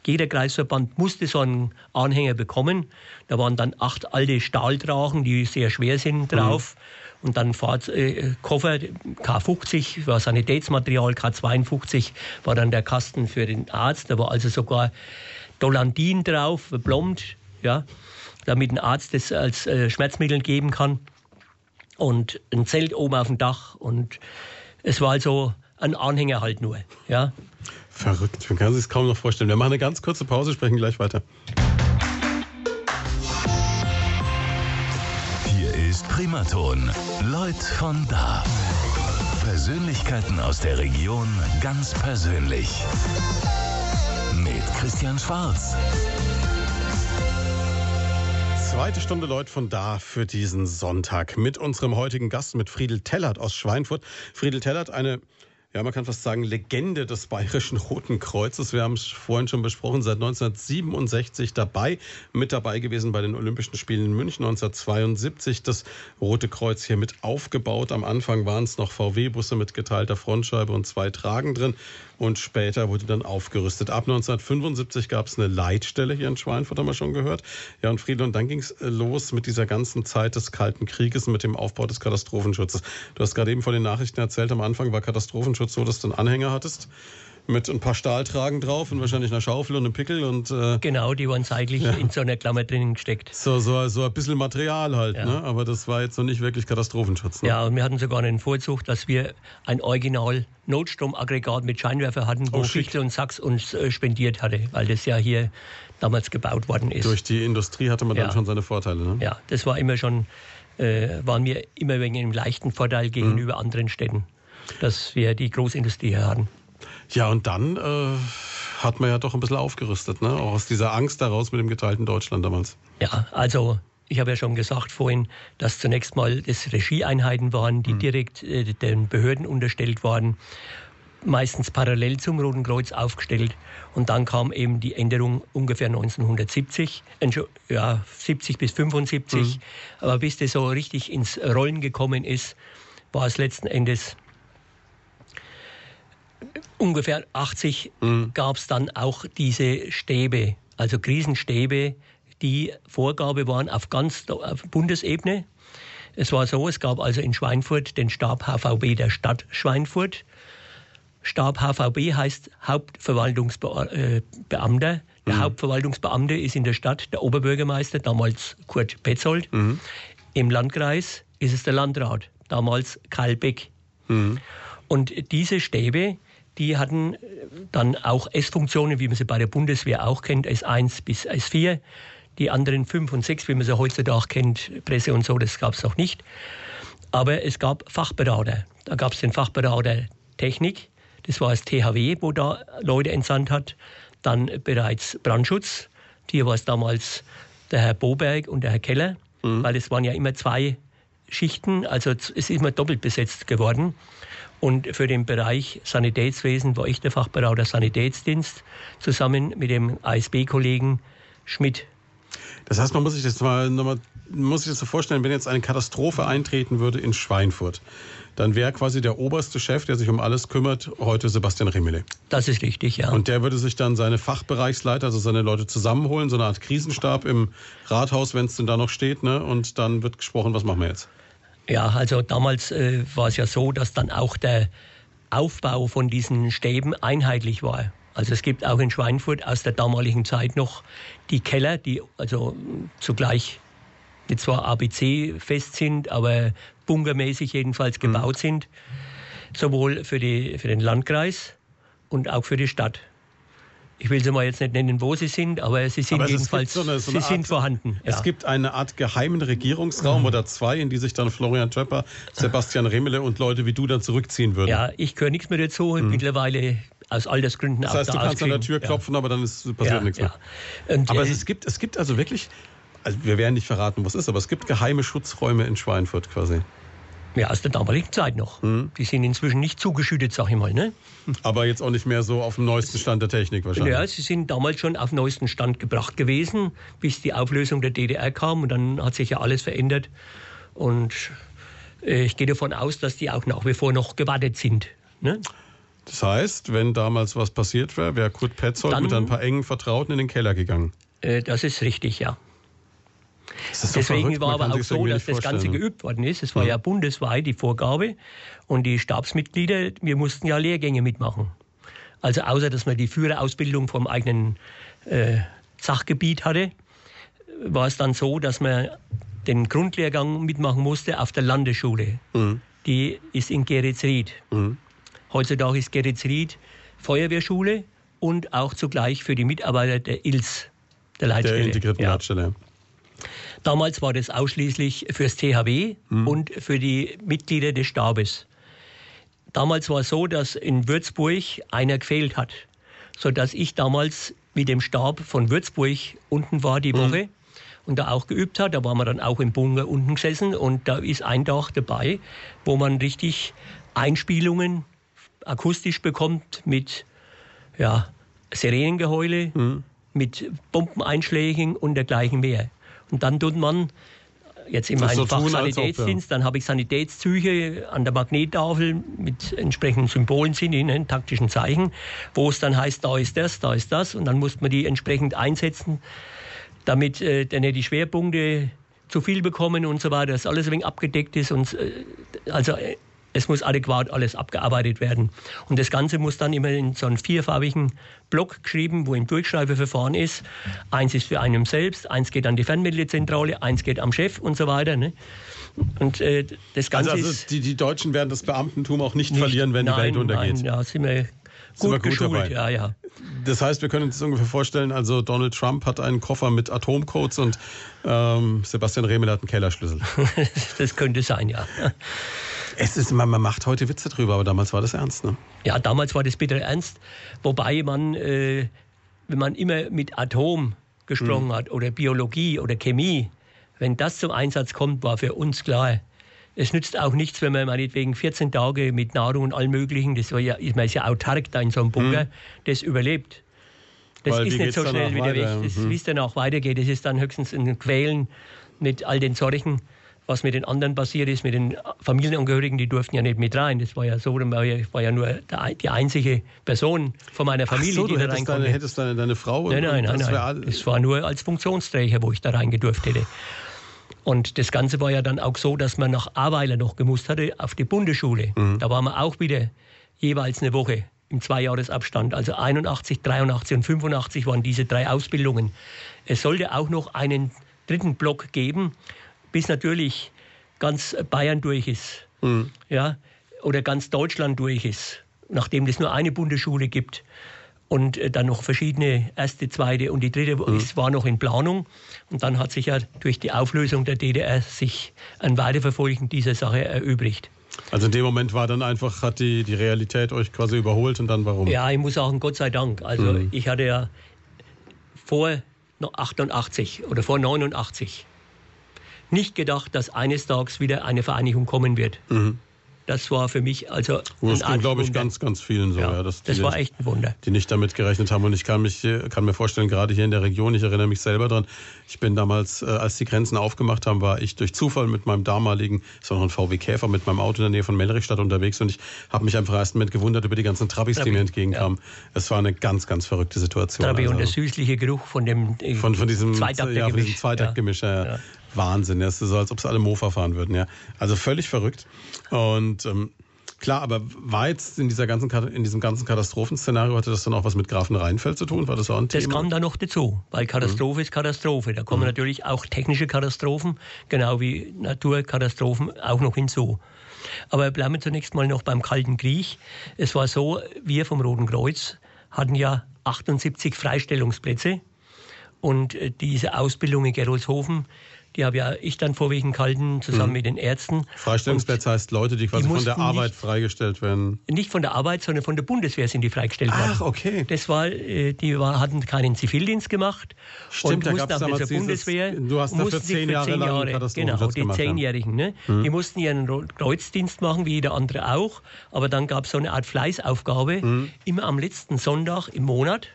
Jeder Kreisverband musste so einen Anhänger bekommen. Da waren dann acht alte Stahldrachen, die sehr schwer sind, drauf. und dann Fahrt, äh, Koffer, K50 war Sanitätsmaterial, K52 war dann der Kasten für den Arzt. Da war also sogar Dolandin drauf, Blond, ja, damit ein Arzt das als äh, Schmerzmittel geben kann. Und ein Zelt oben auf dem Dach und es war also ein Anhänger halt nur, ja. Verrückt, man kann sich es kaum noch vorstellen. Wir machen eine ganz kurze Pause, sprechen gleich weiter. Hier ist Primaton. Leute von da. Persönlichkeiten aus der Region ganz persönlich. Mit Christian Schwarz. Zweite Stunde Leute von da für diesen Sonntag mit unserem heutigen Gast, mit Friedel Tellert aus Schweinfurt. Friedel Tellert, eine ja, man kann fast sagen, Legende des Bayerischen Roten Kreuzes. Wir haben es vorhin schon besprochen, seit 1967 dabei, mit dabei gewesen bei den Olympischen Spielen in München 1972. Das Rote Kreuz hier mit aufgebaut. Am Anfang waren es noch VW-Busse mit geteilter Frontscheibe und zwei Tragen drin und später wurde dann aufgerüstet. Ab 1975 gab es eine Leitstelle hier in Schweinfurt, haben wir schon gehört. Ja, und Friedel, und dann ging es äh, los mit dieser ganzen Zeit des Kalten Krieges, mit dem Aufbau des Katastrophenschutzes. Du hast gerade eben von den Nachrichten erzählt, am Anfang war Katastrophenschutz so, dass du einen Anhänger hattest mit ein paar Stahltragen drauf und wahrscheinlich einer Schaufel und einem Pickel und äh, genau, die waren seitlich ja. in so einer Klammer drinnen gesteckt. So, so, so ein bisschen Material halt, ja. ne? aber das war jetzt noch nicht wirklich Katastrophenschutz. Ne? Ja, und wir hatten sogar einen Vorzug, dass wir ein Original Notstromaggregat mit Scheinwerfer hatten, wo oh, Schichtel und Sachs uns äh, spendiert hatte, weil das ja hier damals gebaut worden ist. Durch die Industrie hatte man ja. dann schon seine Vorteile. Ne? Ja, das war immer schon, äh, waren wir immer wegen einem leichten Vorteil gegenüber mhm. anderen Städten, dass wir die Großindustrie hier hatten. Ja, und dann äh, hat man ja doch ein bisschen aufgerüstet, ne? auch aus dieser Angst daraus mit dem geteilten Deutschland damals. Ja, also ich habe ja schon gesagt vorhin, dass zunächst mal das Regieeinheiten waren, die mhm. direkt äh, den Behörden unterstellt waren, meistens parallel zum Roten Kreuz aufgestellt. Und dann kam eben die Änderung ungefähr 1970, ja, 70 bis 75. Mhm. Aber bis das so richtig ins Rollen gekommen ist, war es letzten Endes ungefähr 80 mhm. gab es dann auch diese Stäbe, also Krisenstäbe, die Vorgabe waren auf ganz auf Bundesebene. Es war so, es gab also in Schweinfurt den Stab HVB der Stadt Schweinfurt. Stab HVB heißt Hauptverwaltungsbeamter. Der mhm. Hauptverwaltungsbeamte ist in der Stadt der Oberbürgermeister, damals Kurt Petzold. Mhm. Im Landkreis ist es der Landrat, damals Karl Beck. Mhm. Und diese Stäbe, die hatten äh, dann auch S-Funktionen, wie man sie bei der Bundeswehr auch kennt, S1 bis S4. Die anderen 5 und 6, wie man sie heutzutage kennt, Presse und so, das gab es noch nicht. Aber es gab Fachberater. Da gab es den Fachberater Technik, das war das THW, wo da Leute entsandt hat. Dann bereits Brandschutz, hier war es damals der Herr Boberg und der Herr Keller, mhm. weil es waren ja immer zwei Schichten, also es ist immer doppelt besetzt geworden. Und für den Bereich Sanitätswesen war ich der Fachberater Sanitätsdienst zusammen mit dem ASB-Kollegen Schmidt. Das heißt, man muss sich das mal, man muss sich das so vorstellen, wenn jetzt eine Katastrophe eintreten würde in Schweinfurt, dann wäre quasi der oberste Chef, der sich um alles kümmert, heute Sebastian Rimmele. Das ist richtig, ja. Und der würde sich dann seine Fachbereichsleiter, also seine Leute zusammenholen, so eine Art Krisenstab im Rathaus, wenn es denn da noch steht, ne? Und dann wird gesprochen, was machen wir jetzt? Ja, also damals äh, war es ja so, dass dann auch der Aufbau von diesen Stäben einheitlich war. Also es gibt auch in Schweinfurt aus der damaligen Zeit noch die Keller, die also zugleich nicht zwar ABC fest sind, aber bunkermäßig jedenfalls mhm. gebaut mhm. sind, sowohl für, die, für den Landkreis und auch für die Stadt. Ich will sie mal jetzt nicht nennen, wo sie sind, aber sie sind aber jedenfalls so eine, so sie Art, sind vorhanden. Es gibt eine Art geheimen Regierungsraum mhm. oder zwei, in die sich dann Florian Töpper, Sebastian Remele und Leute wie du dann zurückziehen würden. Ja, ich gehöre nichts mehr dazu. Mhm. Mittlerweile aus Altersgründen Das heißt, du kannst an der Tür klopfen, ja. aber dann ist, passiert ja, nichts mehr. Und, aber äh, es, gibt, es gibt also wirklich, also wir werden nicht verraten, was es ist, aber es gibt geheime Schutzräume in Schweinfurt quasi. Ja, aus der damaligen Zeit noch. Mhm. Die sind inzwischen nicht zugeschüttet, sag ich mal. Ne? Aber jetzt auch nicht mehr so auf dem neuesten Stand der Technik wahrscheinlich. Ja, sie sind damals schon auf dem neuesten Stand gebracht gewesen, bis die Auflösung der DDR kam. Und dann hat sich ja alles verändert. Und äh, ich gehe davon aus, dass die auch nach wie vor noch gewartet sind. Ne? Das heißt, wenn damals was passiert wäre, wäre Kurt Petzold dann, mit ein paar engen Vertrauten in den Keller gegangen. Äh, das ist richtig, ja. So Deswegen verrückt, war aber auch so, dass das Ganze vorstellen. geübt worden ist. Es war ja. bundesweit die Vorgabe. Und die Stabsmitglieder, wir mussten ja Lehrgänge mitmachen. Also außer, dass man die Führerausbildung vom eigenen äh, Sachgebiet hatte, war es dann so, dass man den Grundlehrgang mitmachen musste auf der Landesschule. Mhm. Die ist in Geretsried. Heutzutage ist Geretsried Feuerwehrschule und auch zugleich für die Mitarbeiter der ILS, der Leitstelle. Der integrierten Ja. Leitstelle. Damals war das ausschließlich fürs THW und für die Mitglieder des Stabes. Damals war es so, dass in Würzburg einer gefehlt hat, sodass ich damals mit dem Stab von Würzburg unten war die Woche und da auch geübt hat. Da waren wir dann auch im Bunker unten gesessen und da ist ein Tag dabei, wo man richtig Einspielungen akustisch bekommt mit ja, Sirenengeheule, mit Bombeneinschlägen und dergleichen mehr. Und dann tut man jetzt meinem so Fach tun, als ob, Sanitätsdienst, dann habe ich Sanitätszüge an der Magnettafel mit entsprechenden Symbolen sind, in taktischen Zeichen, wo es dann heißt, da ist das, da ist das. Und dann muss man die entsprechend einsetzen, damit äh, dann die Schwerpunkte zu viel bekommen und so weiter, dass alles ein wenig abgedeckt ist und äh, also äh, es muss adäquat alles abgearbeitet werden. Und das Ganze muss dann immer in so einen vierfarbigen Block geschrieben, wo im Durchschreibeverfahren ist. Eins ist für einen selbst, eins geht an die Fernmittelzentrale, eins geht am Chef und so weiter. Ne? Und äh, das Ganze Also, also die, die Deutschen werden das Beamtentum auch nicht, nicht- verlieren, wenn nein, die Welt untergeht. Nein, da sind wir Sind gut, gut geschult. dabei. Ja, ja. Das heißt, wir können uns ungefähr vorstellen, also Donald Trump hat einen Koffer mit Atomcodes und ähm, Sebastian Remel hat einen Kellerschlüssel. das könnte sein, ja. es ist, man, man macht heute Witze drüber, aber damals war das ernst, ne? Ja, damals war das bitter ernst, wobei man, äh, wenn man immer mit Atom gesprochen hat oder Biologie oder Chemie, wenn das zum Einsatz kommt, war für uns klar, es nützt auch nichts, wenn man meinetwegen 14 Tage mit Nahrung und allem Möglichen, das war ja, ist man ist ja autark da in so einem Bunker, das überlebt. Das Weil ist nicht so schnell wieder weiter? weg. Das, Mhm. Wie es danach weitergeht, das ist dann höchstens ein Quälen mit all den Sorgen, was mit den anderen passiert ist, mit den Familienangehörigen, die durften ja nicht mit rein. Das war ja so, war ja, ich war ja nur die einzige Person von meiner Familie, so, die da hättest, rein deine, hättest deine, deine Frau Nein, nein, nein, nein. Es war nur als Funktionsträger, wo ich da reingedurft hätte. Und das Ganze war ja dann auch so, dass man nach Aweiler noch gemusst hatte auf die Bundesschule. Mhm. Da waren wir auch wieder jeweils eine Woche im Zweijahresabstand. Also 81, 83 und 85 waren diese drei Ausbildungen. Es sollte auch noch einen dritten Block geben, bis natürlich ganz Bayern durch ist. Mhm. Ja, oder ganz Deutschland durch ist, nachdem es nur eine Bundesschule gibt und äh, dann noch verschiedene erste, zweite und die dritte Mhm. ist, war noch in Planung. Und dann hat sich ja durch die Auflösung der DDR sich ein Weiterverfolgen dieser Sache erübrigt. Also in dem Moment war dann einfach, hat die, die Realität euch quasi überholt und dann warum? Ja, ich muss sagen, Gott sei Dank. Also Mhm. ich hatte ja vor no- 88 oder vor 89 nicht gedacht, dass eines Tages wieder eine Vereinigung kommen wird. Das war für mich also Oh, Das ging, glaube ich, Wunder. ganz, ganz vielen so. Ja, Ja, das war echt ein Wunder. die nicht damit gerechnet haben. Und ich kann, mich, kann mir vorstellen, gerade hier in der Region, ich erinnere mich selber dran, ich bin damals, äh, als die Grenzen aufgemacht haben, war ich durch Zufall mit meinem damaligen, es war noch ein VW Käfer, mit meinem Auto in der Nähe von Mellrichstadt unterwegs und ich habe mich einfach erst mit gewundert über die ganzen Trabis, die mir entgegenkamen. Es war eine ganz, ganz verrückte Situation. Trabi und Also der süßliche Geruch von dem äh, von, von diesem, Zweitaktergemisch. ja, von diesem Zweitaktgemisch. Ja. Wahnsinn. Das ist so, als ob sie alle Mofa fahren würden. Ja. Also völlig verrückt. Und ähm, klar, aber war jetzt in, dieser ganzen, in diesem ganzen Katastrophenszenario, hatte das dann auch was mit Grafen Rheinfeld zu tun? War das auch ein Das Thema? kam da noch dazu, weil Mhm. Katastrophe ist Katastrophe. Da kommen natürlich auch technische Katastrophen, genau wie Naturkatastrophen auch noch hinzu. Aber bleiben wir zunächst mal noch beim Kalten Krieg. Es war so, wir vom Roten Kreuz hatten ja 78 Freistellungsplätze und äh, diese Ausbildung in Gerolzhofen, die habe ja ich dann vorwiegend gehalten, zusammen mit den Ärzten. Freistellungsplätze heißt Leute, die quasi die von der Arbeit nicht- freigestellt werden. Nicht von der Arbeit, sondern von der Bundeswehr sind die freigestellt worden. Ach, okay. Das war, äh, die war, hatten keinen Zivildienst gemacht Stimmt, und da mussten damals nicht zur dieses- Bundeswehr. du hast da mussten für sich zehn Jahre lang Genau, die. Zehnjährigen. Ne? Die mussten ihren Kreuzdienst machen, wie jeder andere auch. Aber dann gab es so eine Art Fleißaufgabe, immer am letzten Sonntag im Monat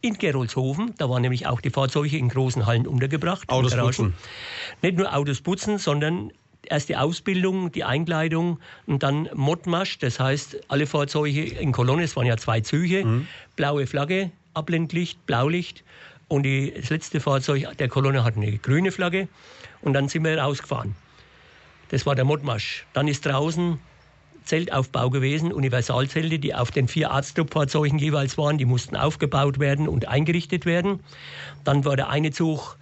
in Gerolzhofen. Da waren nämlich auch die Fahrzeuge in großen Hallen untergebracht. Autos putzen. Nicht nur Autos putzen, sondern erst die Ausbildung, die Einkleidung und dann Modmarsch. Das heißt, alle Fahrzeuge in Kolonne, es waren ja zwei Züge, Mhm. blaue Flagge, Abblendlicht, Blaulicht. Und die, das letzte Fahrzeug der Kolonne hat eine grüne Flagge. Und dann sind wir rausgefahren. Das war der Modmarsch. Dann ist draußen Zeltaufbau gewesen, Universalzelte, die auf den vier Arztfahrzeugen jeweils waren. Die mussten aufgebaut werden und eingerichtet werden. Dann war der eine Zug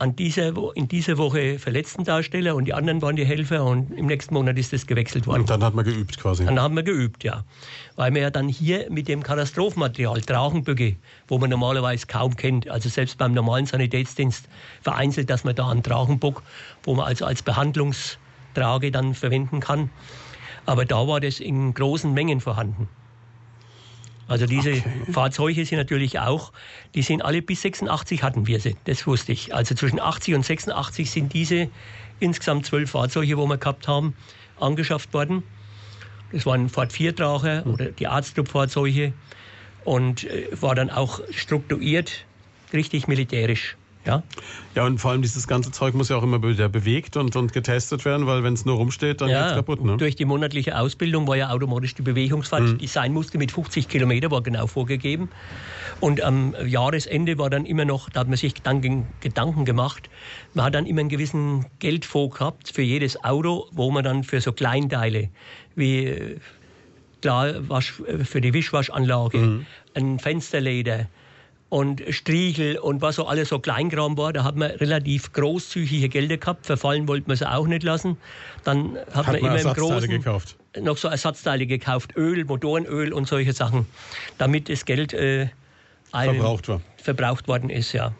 an dieser, in dieser Woche verletzten Darsteller und die anderen waren die Helfer und im nächsten Monat ist das gewechselt worden. Und dann hat man geübt quasi. Dann haben wir geübt, ja. Weil wir ja dann hier mit dem Katastrophenmaterial, Trauchenböcke, wo man normalerweise kaum kennt, also selbst beim normalen Sanitätsdienst vereinzelt, dass man da einen Trauchenbock, wo man also als Behandlungstrage dann verwenden kann. Aber da war das in großen Mengen vorhanden. Also diese okay. Fahrzeuge sind natürlich auch, die sind alle bis 86 hatten wir sie, das wusste ich. Also zwischen 80 und 86 sind diese insgesamt zwölf Fahrzeuge, wo wir gehabt haben, angeschafft worden. Das waren Ford Viertracher mhm. oder die Arztclub-Fahrzeuge und äh, war dann auch strukturiert, richtig militärisch. Ja? ja, und vor allem dieses ganze Zeug muss ja auch immer wieder bewegt und, und getestet werden, weil wenn es nur rumsteht, dann ja, es kaputt. Ne? Durch die monatliche Ausbildung war ja automatisch die Bewegungsfahrt, mhm. die sein musste mit 50 Kilometer, war genau vorgegeben. Und am Jahresende war dann immer noch, da hat man sich Gedanken, Gedanken gemacht, man hat dann immer einen gewissen Geldfonds gehabt für jedes Auto, wo man dann für so Kleinteile wie äh, klar, Wasch, äh, für die Wischwaschanlage, mhm. ein Fensterleder, und Striechel und was so alles so Kleinkram war, da hat man relativ großzügige Gelder gehabt. Verfallen wollte man sie auch nicht lassen. Dann hat, hat man, man, immer im Großen gekauft. noch so Ersatzteile gekauft, Öl, Motorenöl und solche Sachen, damit das Geld äh, verbraucht, war. verbraucht worden ist, ja.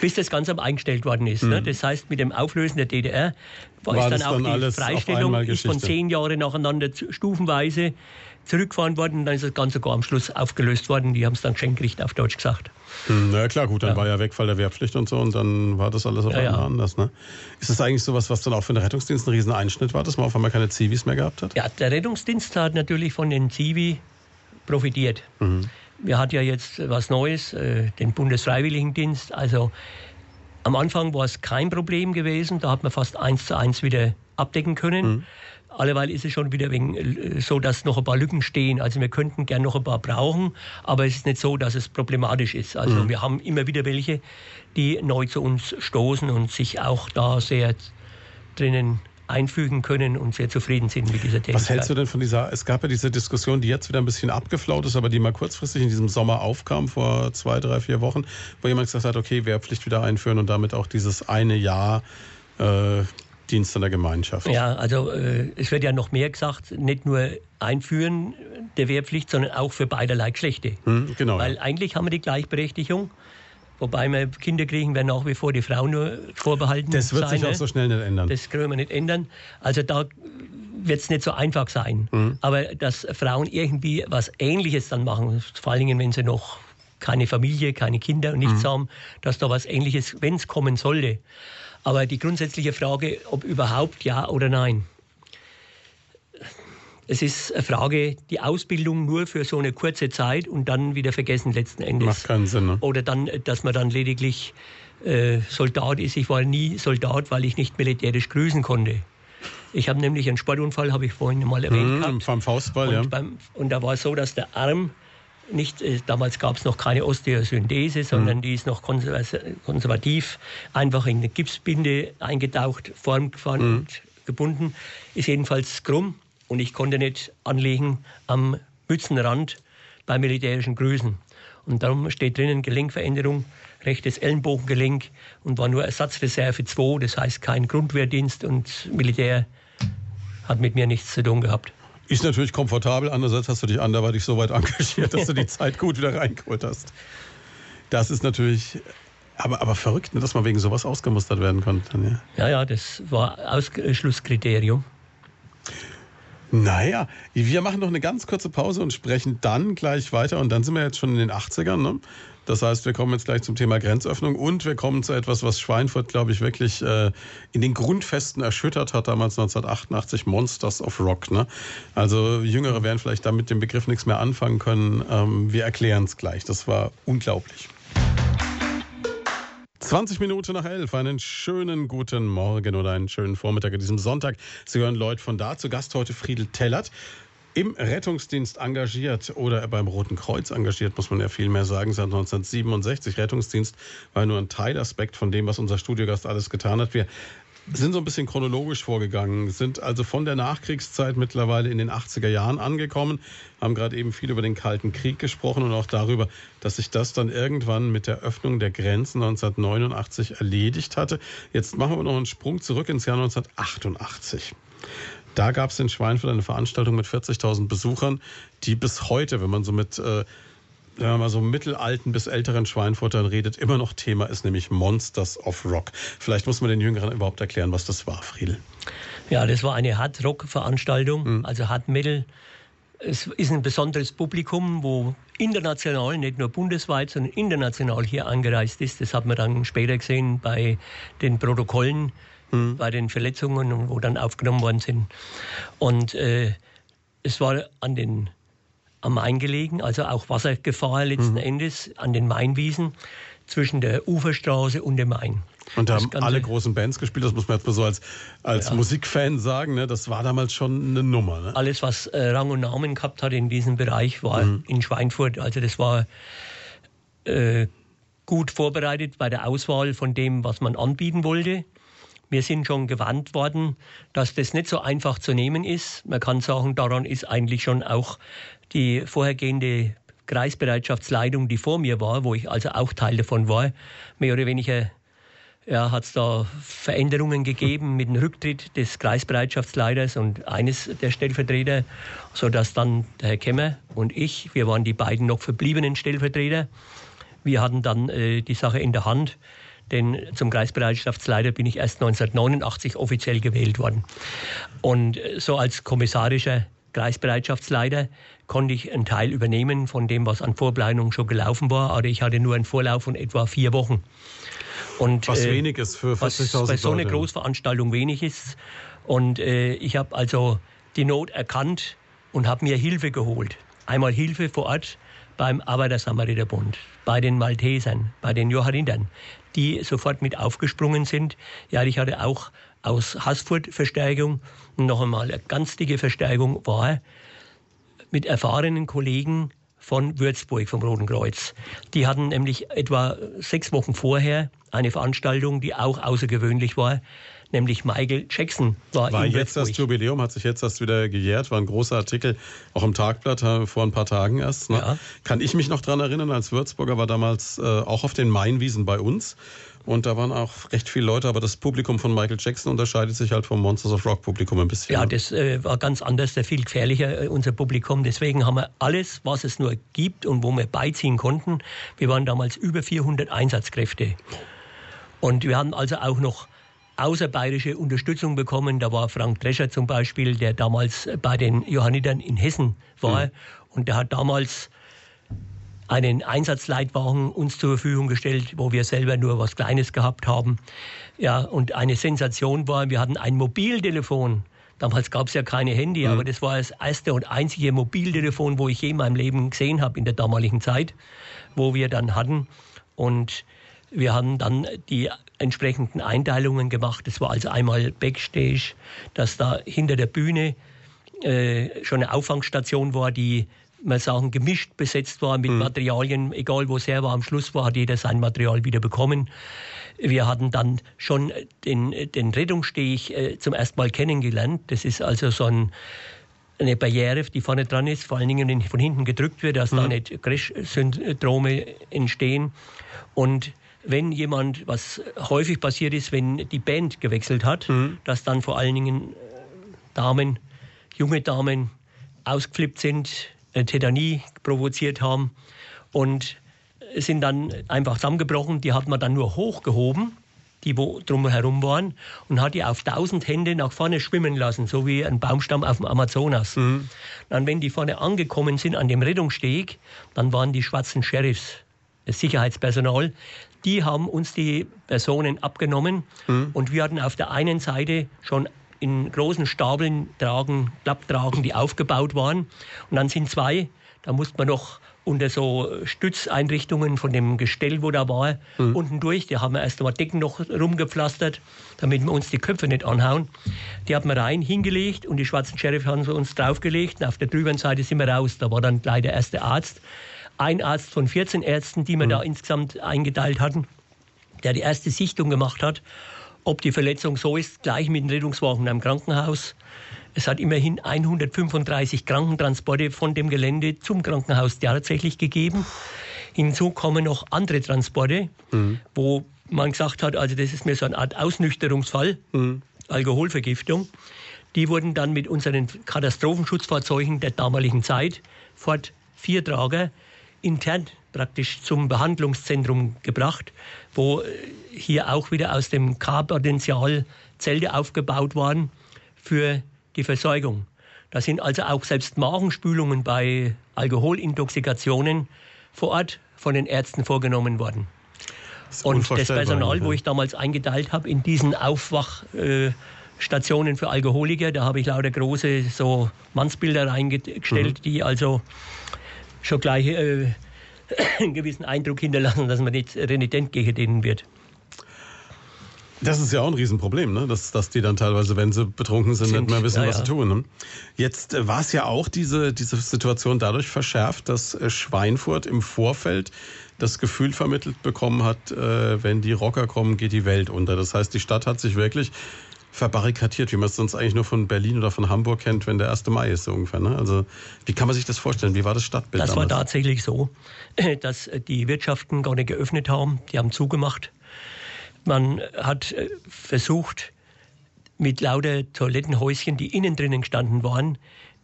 Bis das Ganze eingestellt worden ist. Ne? Mhm. Ne? Das heißt, mit dem Auflösen der DDR war, war es dann auch dann die Freistellung ist von zehn Jahren nacheinander stufenweise zurückgefahren worden dann ist das Ganze sogar am Schluss aufgelöst worden. Die haben es dann geschenkt gekriegt, auf Deutsch gesagt. Hm, na ja, klar, gut, dann ja. war ja Wegfall der Wehrpflicht und so und dann war das alles auf einmal ja. anders. Ne? Ist das eigentlich sowas, was dann auch für den Rettungsdienst ein Rieseneinschnitt war, dass man auf einmal keine Zivis mehr gehabt hat? Ja, der Rettungsdienst hat natürlich von den Zivi profitiert. Mhm. Wir hatten ja jetzt was Neues, äh, den Bundesfreiwilligendienst. Also am Anfang war es kein Problem gewesen, da hat man fast eins zu eins wieder abdecken können. Mhm. Alleweil ist es schon wieder wegen, äh, so, dass noch ein paar Lücken stehen. Also wir könnten gern noch ein paar brauchen, aber es ist nicht so, dass es problematisch ist. Also mhm. wir haben immer wieder welche, die neu zu uns stoßen und sich auch da sehr drinnen einfügen können und sehr zufrieden sind mit dieser Tätigkeit. Was hältst du denn von dieser, es gab ja diese Diskussion, die jetzt wieder ein bisschen abgeflaut ist, aber die mal kurzfristig in diesem Sommer aufkam, vor zwei, drei, vier Wochen, wo jemand gesagt hat, okay, Wehrpflicht wieder einführen und damit auch dieses eine Jahr äh, Dienst an der Gemeinschaft. Ja, also äh, es wird ja noch mehr gesagt, nicht nur einführen der Wehrpflicht, sondern auch für beiderlei Geschlechter. Hm, genau. Weil eigentlich haben wir die Gleichberechtigung. Wobei wir Kinder kriegen, werden nach wie vor die Frauen nur vorbehalten. Das wird sein, sich auch so schnell nicht ändern. Das können wir nicht ändern. Also da wird es nicht so einfach sein. Mhm. Aber dass Frauen irgendwie was Ähnliches dann machen, vor allen Dingen, wenn sie noch keine Familie, keine Kinder und nichts mhm. haben, dass da was Ähnliches, wenn es kommen sollte. Aber die grundsätzliche Frage, ob überhaupt ja oder nein. Es ist eine Frage, die Ausbildung nur für so eine kurze Zeit und dann wieder vergessen letzten Endes. Macht keinen Sinn. Ne? Oder dann, dass man dann lediglich äh, Soldat ist. Ich war nie Soldat, weil ich nicht militärisch grüßen konnte. Ich habe nämlich einen Sportunfall, habe ich vorhin mal erwähnt. Mhm, Beim Faustball, und ja. Beim, und da war es so, dass der Arm nicht, äh, damals gab es noch keine Osteosynthese, sondern mhm. die ist noch konservativ, einfach in eine Gipsbinde eingetaucht, Form gefahren mhm. und gebunden, ist jedenfalls krumm und ich konnte nicht anlegen am Mützenrand bei militärischen Grüßen. Und darum steht drinnen Gelenkveränderung, rechtes Ellenbogengelenk und war nur Ersatzreserve 2, das heißt kein Grundwehrdienst und Militär hat mit mir nichts zu tun gehabt. Ist natürlich komfortabel, andererseits hast du dich anderweitig so weit engagiert, dass du die Zeit gut wieder reingeholt hast. Das ist natürlich aber, aber verrückt, ne, dass man wegen sowas ausgemustert werden konnte. Ja, ja, ja das war Ausschlusskriterium. Naja, wir machen noch eine ganz kurze Pause und sprechen dann gleich weiter. Und dann sind wir jetzt schon in den 80ern. Ne? Das heißt, wir kommen jetzt gleich zum Thema Grenzöffnung und wir kommen zu etwas, was Schweinfurt, glaube ich, wirklich äh, in den Grundfesten erschüttert hat, damals 1988, Monsters of Rock. Ne? Also Jüngere werden vielleicht damit dem Begriff nichts mehr anfangen können. Ähm, wir erklären es gleich. Das war unglaublich. 20 Minuten nach 11. Einen schönen guten Morgen oder einen schönen Vormittag an diesem Sonntag. Sie hören Leute von da. Zu Gast heute Friedel Tellert im Rettungsdienst engagiert oder beim Roten Kreuz engagiert, muss man ja viel mehr sagen, seit 1967. Rettungsdienst war nur ein Teilaspekt von dem, was unser Studiogast alles getan hat. Wir sind so ein bisschen chronologisch vorgegangen, sind also von der Nachkriegszeit mittlerweile in den 80er Jahren angekommen, haben gerade eben viel über den Kalten Krieg gesprochen und auch darüber, dass sich das dann irgendwann mit der Öffnung der Grenzen 1989 erledigt hatte. Jetzt machen wir noch einen Sprung zurück ins Jahr 1988. Da gab es in Schweinfurt eine Veranstaltung mit 40.000 Besuchern, die bis heute, wenn man so mit äh, wenn man mal so mittelalten bis älteren Schweinfurtern redet, immer noch Thema ist, nämlich Monsters of Rock. Vielleicht muss man den Jüngeren überhaupt erklären, was das war, Friedel. Ja, das war eine Hard Rock Veranstaltung, mhm. also Hard Metal. Es ist ein besonderes Publikum, wo international, nicht nur bundesweit, sondern international hier angereist ist. Das hat man dann später gesehen bei den Protokollen, mhm. bei den Verletzungen, wo dann aufgenommen worden sind. Und äh, es war an den am Main gelegen, also auch Wassergefahr letzten mhm. Endes an den Mainwiesen zwischen der Uferstraße und dem Main. Und da haben alle großen Bands gespielt, das muss man jetzt mal so als, als ja. Musikfan sagen, ne? das war damals schon eine Nummer. Ne? Alles, was äh, Rang und Namen gehabt hat in diesem Bereich, war mhm. in Schweinfurt. Also das war äh, gut vorbereitet bei der Auswahl von dem, was man anbieten wollte. Wir sind schon gewarnt worden, dass das nicht so einfach zu nehmen ist. Man kann sagen, daran ist eigentlich schon auch die vorhergehende Kreisbereitschaftsleitung, die vor mir war, wo ich also auch Teil davon war, mehr oder weniger ja, hat es da Veränderungen gegeben mit dem Rücktritt des Kreisbereitschaftsleiters und eines der Stellvertreter, sodass dann der Herr Kemmer und ich, wir waren die beiden noch verbliebenen Stellvertreter, wir hatten dann äh, die Sache in der Hand, denn zum Kreisbereitschaftsleiter bin ich erst 1989 offiziell gewählt worden. Und äh, so als kommissarischer Kreisbereitschaftsleiter konnte ich einen Teil übernehmen von dem, was an Vorplanung schon gelaufen war. Aber ich hatte nur einen Vorlauf von etwa vier Wochen. Und, was äh, wenig ist für 40.000 Was bei so einer Großveranstaltung wenig ist. Und äh, ich habe also die Not erkannt und habe mir Hilfe geholt. Einmal Hilfe vor Ort beim Arbeiter-Samariter-Bund, bei den Maltesern, bei den Johannitern, die sofort mit aufgesprungen sind. Ja, ich hatte auch aus Haßfurt Verstärkung. Noch einmal eine ganz dicke Verstärkung war mit erfahrenen Kollegen von Würzburg vom Roten Kreuz. Die hatten nämlich etwa sechs Wochen vorher eine Veranstaltung, die auch außergewöhnlich war, nämlich Michael Jackson war, war in jetzt das Jubiläum, hat sich jetzt erst wieder gejährt, war ein großer Artikel, auch im Tagblatt vor ein paar Tagen erst. Ne? Ja. Kann ich mich noch daran erinnern, als Würzburger war damals äh, auch auf den Mainwiesen bei uns und da waren auch recht viele Leute, aber das Publikum von Michael Jackson unterscheidet sich halt vom Monsters of Rock Publikum ein bisschen. Ja, das äh, war ganz anders, der viel gefährlicher, äh, unser Publikum. Deswegen haben wir alles, was es nur gibt und wo wir beiziehen konnten. Wir waren damals über 400 Einsatzkräfte. Und wir haben also auch noch außerbayerische Unterstützung bekommen. Da war Frank Drescher zum Beispiel, der damals bei den Johannitern in Hessen war. Mhm. Und der hat damals einen Einsatzleitwagen uns zur Verfügung gestellt, wo wir selber nur was Kleines gehabt haben. Ja, und eine Sensation war, wir hatten ein Mobiltelefon. Damals gab es ja keine Handy, mhm. aber das war das erste und einzige Mobiltelefon, wo ich je in meinem Leben gesehen habe in der damaligen Zeit, wo wir dann hatten. Und wir haben dann die entsprechenden Einteilungen gemacht. Das war also einmal Backstage, dass da hinter der Bühne äh, schon eine Auffangstation war, die man sagen, gemischt besetzt war mit mhm. Materialien, egal wo es her war. Am Schluss war, hat jeder sein Material wieder bekommen. Wir hatten dann schon den, den Rettungssteg äh, zum ersten Mal kennengelernt. Das ist also so ein, eine Barriere, die vorne dran ist, vor allen Dingen wenn von hinten gedrückt wird, dass mhm. da nicht Crash-Syndrome entstehen. Und wenn jemand, was häufig passiert ist, wenn die Band gewechselt hat, mhm. dass dann vor allen Dingen äh, Damen, junge Damen ausgeflippt sind, Tetanie provoziert haben und sind dann einfach zusammengebrochen. Die hat man dann nur hochgehoben, die wo drumherum waren, und hat die auf tausend Hände nach vorne schwimmen lassen, so wie ein Baumstamm auf dem Amazonas. Mhm. Dann, wenn die vorne angekommen sind an dem Rettungssteg, dann waren die schwarzen Sheriffs, das Sicherheitspersonal, die haben uns die Personen abgenommen mhm. und wir hatten auf der einen Seite schon in großen Stapeln tragen, Klapptragen, die aufgebaut waren. Und dann sind zwei, da musste man noch unter so Stützeinrichtungen von dem Gestell, wo da war, mhm. unten durch. Die haben wir erst einmal Decken noch rumgepflastert, damit wir uns die Köpfe nicht anhauen. Die haben wir rein hingelegt und die schwarzen Sheriff haben sie uns draufgelegt. Und auf der drüben Seite sind wir raus. Da war dann gleich der erste Arzt. Ein Arzt von 14 Ärzten, die wir mhm. da insgesamt eingeteilt hatten, der die erste Sichtung gemacht hat. ob die Verletzung so ist, gleich mit dem Rettungswagen im Krankenhaus. Es hat immerhin 135 Krankentransporte von dem Gelände zum Krankenhaus tatsächlich gegeben. Hinzu kommen noch andere Transporte, mhm. wo man gesagt hat, also das ist mir so eine Art Ausnüchterungsfall, mhm. Alkoholvergiftung. Die wurden dann mit unseren Katastrophenschutzfahrzeugen der damaligen Zeit, Ford vier Trager, intern praktisch zum Behandlungszentrum gebracht, wo äh, hier auch wieder aus dem K-Potenzial Zelte aufgebaut waren für die Versorgung. Da sind also auch selbst Magenspülungen bei Alkoholintoxikationen vor Ort von den Ärzten vorgenommen worden. Das und das Personal, wo ich damals eingeteilt habe in diesen Aufwachstationen für Alkoholiker, da habe ich lauter große so Mannsbilder reingestellt, mhm. die also schon gleich äh, einen gewissen Eindruck hinterlassen, dass man nicht renitent gegen denen wird. Das ist ja auch ein Riesenproblem, ne? dass, dass die dann teilweise, wenn sie betrunken sind, sind nicht mehr wissen, ja, was sie tun. Ne? Jetzt äh, war es ja auch diese, diese Situation dadurch verschärft, dass äh, Schweinfurt im Vorfeld das Gefühl vermittelt bekommen hat, äh, wenn die Rocker kommen, geht die Welt unter. Das heißt, die Stadt hat sich wirklich verbarrikadiert, wie man es sonst eigentlich nur von Berlin oder von Hamburg kennt, wenn der 1. Mai ist so ungefähr. Ne? Also wie kann man sich das vorstellen? Wie war das Stadtbild Das damals? war tatsächlich so, dass die Wirtschaften gar nicht geöffnet haben. Die haben zugemacht. Man hat äh, versucht, mit lauter Toilettenhäuschen, die innen drinnen gestanden waren,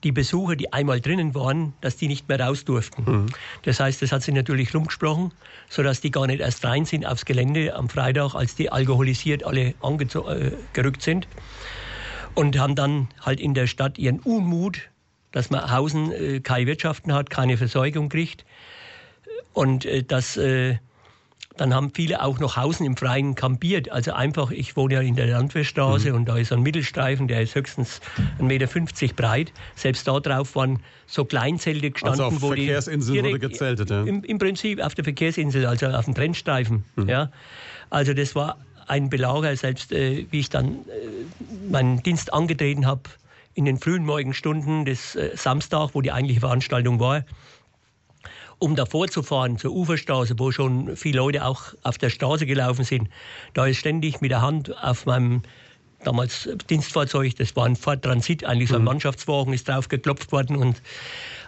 die Besucher, die einmal drinnen waren, dass die nicht mehr raus durften. Mhm. Das heißt, das hat sich natürlich rumgesprochen, sodass die gar nicht erst rein sind aufs Gelände am Freitag, als die alkoholisiert alle angerückt äh, sind. Und haben dann halt in der Stadt ihren Unmut, dass man Hausen äh, keine Wirtschaften hat, keine Versorgung kriegt und äh, dass äh, dann haben viele auch noch Hausen im Freien kampiert. Also einfach, ich wohne ja in der Landwehrstraße mhm. und da ist ein Mittelstreifen, der ist höchstens 1,50 Meter breit. Selbst da drauf waren so Kleinzelte gestanden. Also auf wo Verkehrsinsel wurde gezeltet, ja? Im, Im, Prinzip auf der Verkehrsinsel, also auf dem Trennstreifen. Mhm. Ja. Also das war ein Belager, selbst äh, wie ich dann äh, meinen Dienst angetreten habe, in den frühen Morgenstunden des äh, Samstag, wo die eigentliche Veranstaltung war, um davor zu fahren zur Uferstraße, wo schon viele Leute auch auf der Straße gelaufen sind, da ist ständig mit der Hand auf meinem damals Dienstfahrzeug, das war ein Ford Transit, eigentlich so ein mhm. Mannschaftswagen, ist drauf geklopft worden und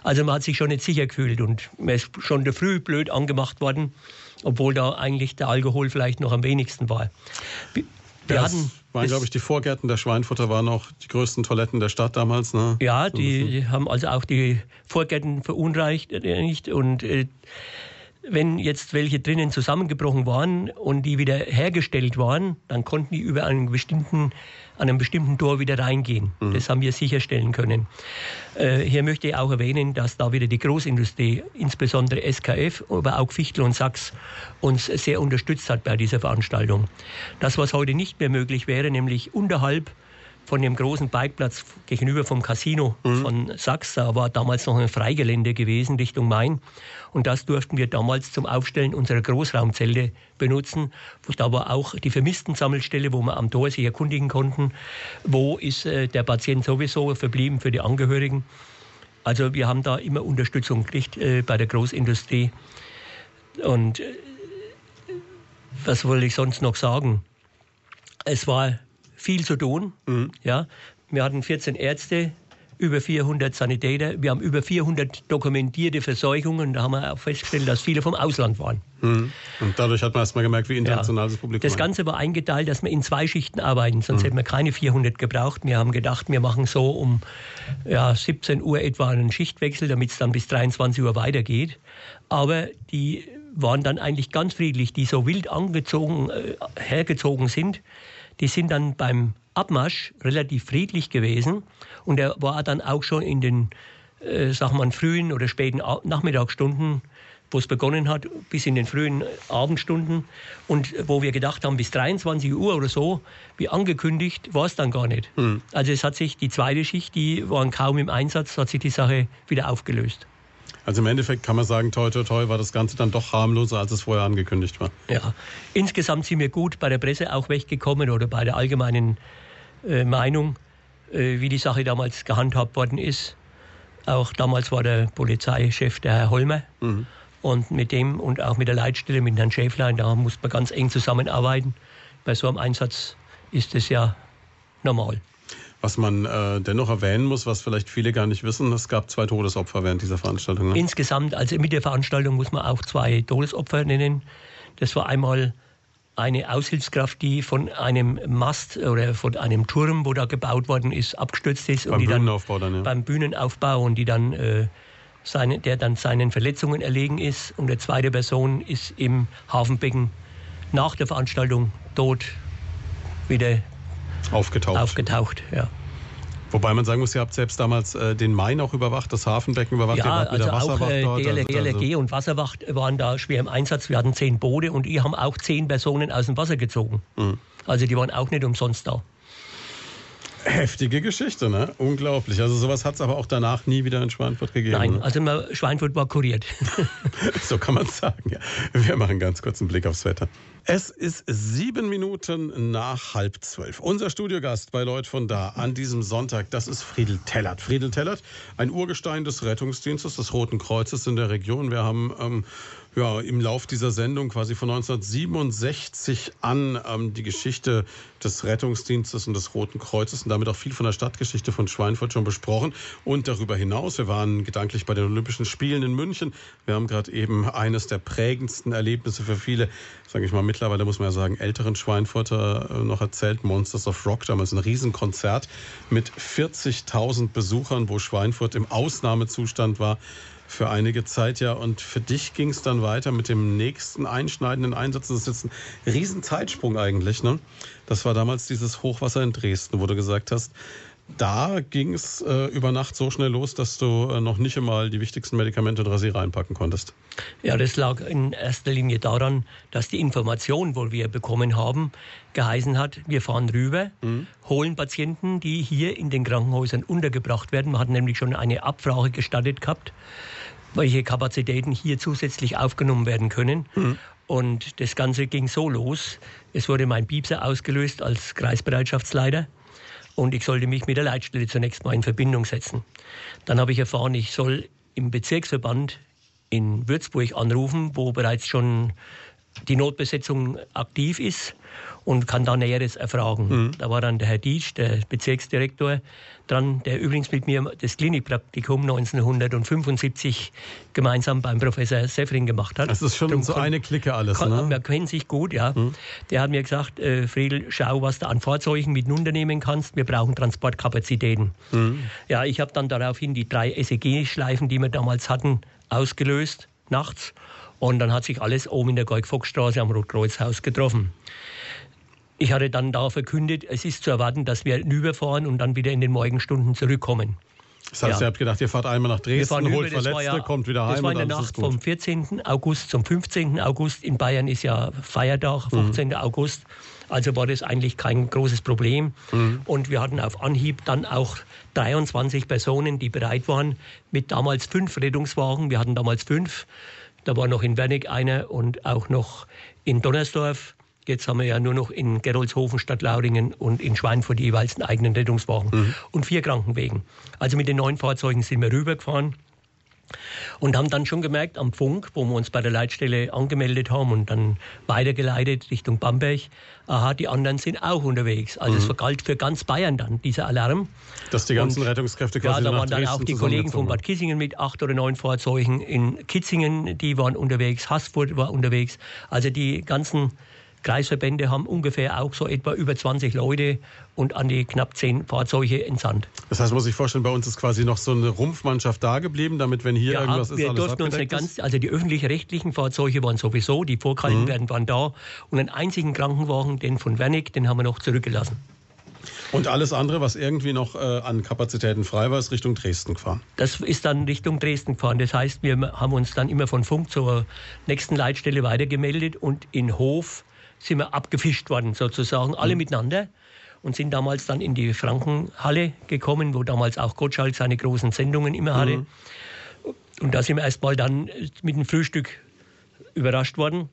also man hat sich schon nicht sicher gefühlt und man ist schon früh blöd angemacht worden, obwohl da eigentlich der Alkohol vielleicht noch am wenigsten war. Wir das hatten, waren, glaube ich, die Vorgärten der Schweinfutter waren auch die größten Toiletten der Stadt damals. Ne? Ja, die, die haben also auch die Vorgärten verunreinigt. Nicht? Und äh, wenn jetzt welche drinnen zusammengebrochen waren und die wieder hergestellt waren, dann konnten die über einen bestimmten, an einem bestimmten Tor wieder reingehen. Mhm. Das haben wir sicherstellen können. Äh, hier möchte ich auch erwähnen, dass da wieder die Großindustrie, insbesondere SKF, aber auch Fichtel und Sachs, uns sehr unterstützt hat bei dieser Veranstaltung. Das, was heute nicht mehr möglich wäre, nämlich unterhalb von dem großen Bikeplatz gegenüber vom Casino mhm. von Sachs. Da war damals noch ein Freigelände gewesen Richtung Main. Und das durften wir damals zum Aufstellen unserer Großraumzelte benutzen. Da war auch die Vermissten-Sammelstelle, wo wir am Tor sich erkundigen konnten, wo ist äh, der Patient sowieso verblieben für die Angehörigen. Also wir haben da immer Unterstützung gekriegt äh, bei der Großindustrie. Und äh, was wollte ich sonst noch sagen? Es war viel zu tun. Mhm. Ja, wir hatten 14 Ärzte, über 400 Sanitäter, wir haben über 400 dokumentierte Verseuchungen. Da haben wir auch festgestellt, dass viele vom Ausland waren. Mhm. Und dadurch hat man erst mal gemerkt, wie international ja. das Publikum Das Ganze war eingeteilt, dass wir in zwei Schichten arbeiten, sonst mhm. hätten wir keine 400 gebraucht. Wir haben gedacht, wir machen so um ja, 17 Uhr etwa einen Schichtwechsel, damit es dann bis 23 Uhr weitergeht. Aber die waren dann eigentlich ganz friedlich, die so wild angezogen, äh, hergezogen sind die sind dann beim Abmarsch relativ friedlich gewesen und er war dann auch schon in den, äh, sag mal, frühen oder späten Nachmittagsstunden, wo es begonnen hat, bis in den frühen Abendstunden und wo wir gedacht haben, bis 23 Uhr oder so, wie angekündigt, war es dann gar nicht. Mhm. Also es hat sich die zweite Schicht, die waren kaum im Einsatz, hat sich die Sache wieder aufgelöst. Also im Endeffekt kann man sagen, toi, toi, toi, war das Ganze dann doch harmloser, als es vorher angekündigt war. Ja, insgesamt sind wir gut bei der Presse auch weggekommen oder bei der allgemeinen äh, Meinung, äh, wie die Sache damals gehandhabt worden ist. Auch damals war der Polizeichef der Herr Holmer. Mhm. Und mit dem und auch mit der Leitstelle, mit Herrn Schäflein, da muss man ganz eng zusammenarbeiten bei so einem Einsatz ist es ja normal. Was man äh, dennoch erwähnen muss, was vielleicht viele gar nicht wissen, es gab zwei Todesopfer während dieser Veranstaltung. Ne? Insgesamt, also mit der Veranstaltung muss man auch zwei Todesopfer nennen. Das war einmal eine Aushilfskraft, die von einem Mast oder von einem Turm, wo da gebaut worden ist, abgestürzt ist. Beim und die Bühnenaufbau dann, dann, ja. Beim Bühnenaufbau und die dann, äh, seine, der dann seinen Verletzungen erlegen ist. Und der zweite Person ist im Hafenbecken nach der Veranstaltung tot wieder aufgetaucht. aufgetaucht ja. Wobei man sagen muss, ihr habt selbst damals äh, den Main auch überwacht, das Hafenbecken überwacht, ja, ihr wart mit also der Wasserwacht auch, äh, dort. DLRG also, also. und Wasserwacht waren da schwer im Einsatz. Wir hatten zehn Boote und die haben auch zehn Personen aus dem Wasser gezogen. Mhm. Also die waren auch nicht umsonst da. Heftige Geschichte, ne? Unglaublich. Also sowas hat es aber auch danach nie wieder in Schweinfurt gegeben. Nein, ne? also Schweinfurt war kuriert. so kann man sagen, ja. Wir machen ganz kurz einen Blick aufs Wetter. Es ist sieben Minuten nach halb zwölf. Unser Studiogast bei Leut von da an diesem Sonntag, das ist Friedel Tellert. Friedel Tellert, ein Urgestein des Rettungsdienstes des Roten Kreuzes in der Region. Wir haben ähm, ja, im Lauf dieser Sendung quasi von 1967 an ähm, die Geschichte des Rettungsdienstes und des Roten Kreuzes und damit auch viel von der Stadtgeschichte von Schweinfurt schon besprochen. Und darüber hinaus, wir waren gedanklich bei den Olympischen Spielen in München. Wir haben gerade eben eines der prägendsten Erlebnisse für viele, sage ich mal, mittlerweile muss man ja sagen, älteren Schweinfurter äh, noch erzählt. Monsters of Rock, damals ein Riesenkonzert mit 40.000 Besuchern, wo Schweinfurt im Ausnahmezustand war für einige Zeit ja. Und für dich ging es dann weiter mit dem nächsten einschneidenden Einsatz. Das ist jetzt ein Riesenzeitsprung eigentlich. Ne? Das war damals dieses Hochwasser in Dresden, wo du gesagt hast, da ging es äh, über Nacht so schnell los, dass du äh, noch nicht einmal die wichtigsten Medikamente und Rasierer einpacken konntest. Ja, das lag in erster Linie daran, dass die Information, wo wir bekommen haben, geheißen hat, wir fahren rüber, mhm. holen Patienten, die hier in den Krankenhäusern untergebracht werden. Wir hatten nämlich schon eine Abfrage gestattet gehabt, welche Kapazitäten hier zusätzlich aufgenommen werden können. Mhm. Und das Ganze ging so los. Es wurde mein Piepser ausgelöst als Kreisbereitschaftsleiter und ich sollte mich mit der Leitstelle zunächst mal in Verbindung setzen. Dann habe ich erfahren, ich soll im Bezirksverband in Würzburg anrufen, wo bereits schon die Notbesetzung aktiv ist und kann da Näheres erfragen. Mhm. Da war dann der Herr Dietsch, der Bezirksdirektor, dran, der übrigens mit mir das Klinikpraktikum 1975 gemeinsam beim Professor Seffring gemacht hat. Das ist schon Darum so eine Clique alles, kann, ne? Wir kennen sich gut, ja. Mhm. Der hat mir gesagt, äh, Friedel, schau, was du an Fahrzeugen mit unternehmen kannst. Wir brauchen Transportkapazitäten. Mhm. Ja, ich habe dann daraufhin die drei SEG-Schleifen, die wir damals hatten, ausgelöst, nachts. Und dann hat sich alles oben in der Georg-Fock-Straße am Rotkreuzhaus getroffen. Ich hatte dann da verkündet, es ist zu erwarten, dass wir hinüberfahren und dann wieder in den Morgenstunden zurückkommen. Das heißt, ja. ihr habt gedacht, ihr fahrt einmal nach Dresden, holt über, Verletzte, ja, kommt wieder heim. Das war in der Nacht vom 14. August zum 15. August. In Bayern ist ja Feiertag, 15. Mhm. August. Also war das eigentlich kein großes Problem. Mhm. Und wir hatten auf Anhieb dann auch 23 Personen, die bereit waren, mit damals fünf Rettungswagen. Wir hatten damals fünf. Da war noch in Wernig einer und auch noch in Donnersdorf. Jetzt haben wir ja nur noch in Geroldshofen, Stadtlauringen und in Schweinfurt jeweils einen eigenen Rettungswagen mhm. und vier Krankenwegen. Also mit den neuen Fahrzeugen sind wir rübergefahren und haben dann schon gemerkt am Funk, wo wir uns bei der Leitstelle angemeldet haben und dann weitergeleitet Richtung Bamberg, aha, die anderen sind auch unterwegs. Also mhm. es galt für ganz Bayern dann, dieser Alarm. Dass die ganzen und, Rettungskräfte quasi Ja, da waren dann auch die Kollegen von Bad Kissingen mit acht oder neun Fahrzeugen. In Kitzingen, die waren unterwegs, Haßfurt war unterwegs. Also die ganzen Kreisverbände haben ungefähr auch so etwa über 20 Leute und an die knapp 10 Fahrzeuge entsandt. Das heißt, muss ich vorstellen, bei uns ist quasi noch so eine Rumpfmannschaft da geblieben, damit wenn hier ja, irgendwas ist, wir durften uns ganz, also die öffentlich-rechtlichen Fahrzeuge waren sowieso, die vorgehalten mhm. werden, waren da und einen einzigen Krankenwagen, den von Wernig, den haben wir noch zurückgelassen. Und alles andere, was irgendwie noch äh, an Kapazitäten frei war, ist Richtung Dresden gefahren. Das ist dann Richtung Dresden gefahren. Das heißt, wir haben uns dann immer von Funk zur nächsten Leitstelle weitergemeldet und in Hof sind wir abgefischt worden sozusagen, alle mhm. miteinander und sind damals dann in die Frankenhalle gekommen, wo damals auch Gottschalk seine großen Sendungen immer hatte. Mhm. Und da sind wir erstmal dann mit dem Frühstück überrascht worden.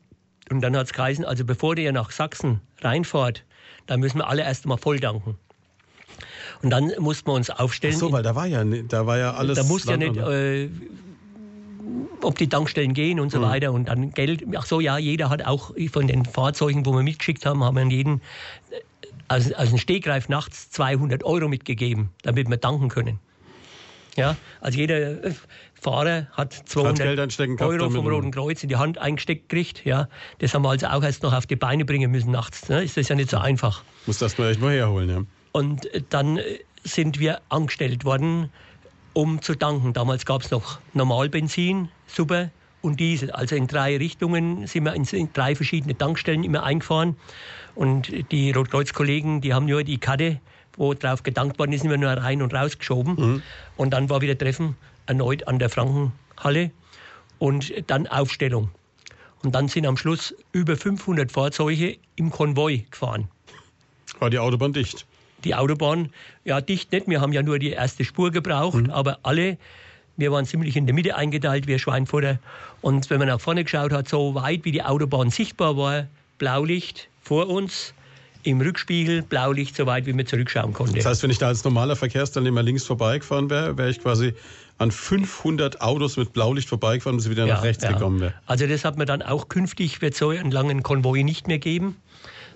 Und dann hat es geheißen, also bevor ihr nach Sachsen reinfahrt, dann müssen wir alle erst einmal voll danken. Und dann mussten wir uns aufstellen. Ach so, weil da war ja, da war ja alles. Da muss ja nicht, äh, ob die Tankstellen gehen und so mhm. weiter und dann Geld. Ach so, ja, jeder hat auch von den Fahrzeugen, wo wir mitgeschickt haben, haben wir jeden aus, aus dem Stegreif nachts 200 Euro mitgegeben, damit wir danken können. Ja, also jeder äh, Fahrer hat 200 Euro vom Roten Kreuz in die Hand eingesteckt gekriegt. Ja, das haben wir also auch erst noch auf die Beine bringen müssen nachts. Ne? Ist das ja nicht so einfach. Muss das mal echt mal herholen, ja. Und äh, dann äh, sind wir angestellt worden, um zu tanken. Damals gab es noch Normalbenzin, Super und Diesel. Also in drei Richtungen sind wir in, drei verschiedene Tankstellen immer eingefahren. Und die Rotkreuz-Kollegen, die haben nur die Karte wo drauf gedankt worden ist, sind wir nur rein und raus geschoben. Mhm. Und dann war wieder Treffen erneut an der Frankenhalle und dann Aufstellung. Und dann sind am Schluss über 500 Fahrzeuge im Konvoi gefahren. War die Autobahn dicht? Die Autobahn, ja, dicht nicht. Wir haben ja nur die erste Spur gebraucht, mhm. aber alle, wir waren ziemlich in der Mitte eingeteilt, wir Schweinfurter. Und wenn man nach vorne geschaut hat, so weit wie die Autobahn sichtbar war, Blaulicht vor uns, im Rückspiegel Blaulicht so weit, wie man zurückschauen konnte. Das heißt, wenn ich da als normaler Verkehrsteilnehmer links vorbeigefahren wäre, wäre ich quasi an 500 Autos mit Blaulicht vorbeigefahren, bis ich wieder ja, nach rechts ja. gekommen wäre. Also das hat man dann auch künftig, wird so einen langen Konvoi nicht mehr geben,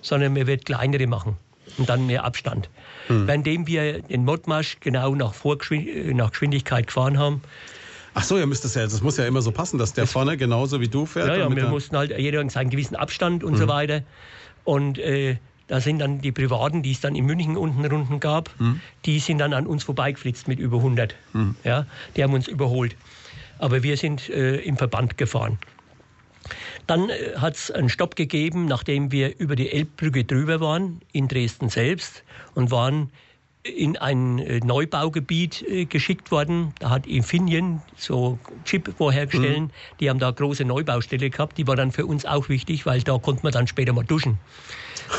sondern man wird kleinere machen und dann mehr Abstand. Hm. Währenddem wir den Modmarsch genau nach, Vorgeschwind nach Geschwindigkeit gefahren haben, Ach so, ihr müsst das ja, das muss ja immer so passen, dass der vorne genauso wie du fährt. Ja, ja, wir mussten halt jeder seinen gewissen Abstand und hm. so weiter. Und äh, da sind dann die Privaten, die es dann in München unten runden gab, mhm. die sind dann an uns vorbeigeflitzt mit über 100. Mhm. Ja, die haben uns überholt. Aber wir sind äh, im Verband gefahren. Dann äh, hat es einen Stopp gegeben, nachdem wir über die Elbbrücke drüber waren, in Dresden selbst, und waren in ein äh, Neubaugebiet äh, geschickt worden. Da hat Infineon so Chip vorhergestellt. Mhm. Die haben da große Neubaustelle gehabt. Die war dann für uns auch wichtig, weil da konnte man dann später mal duschen.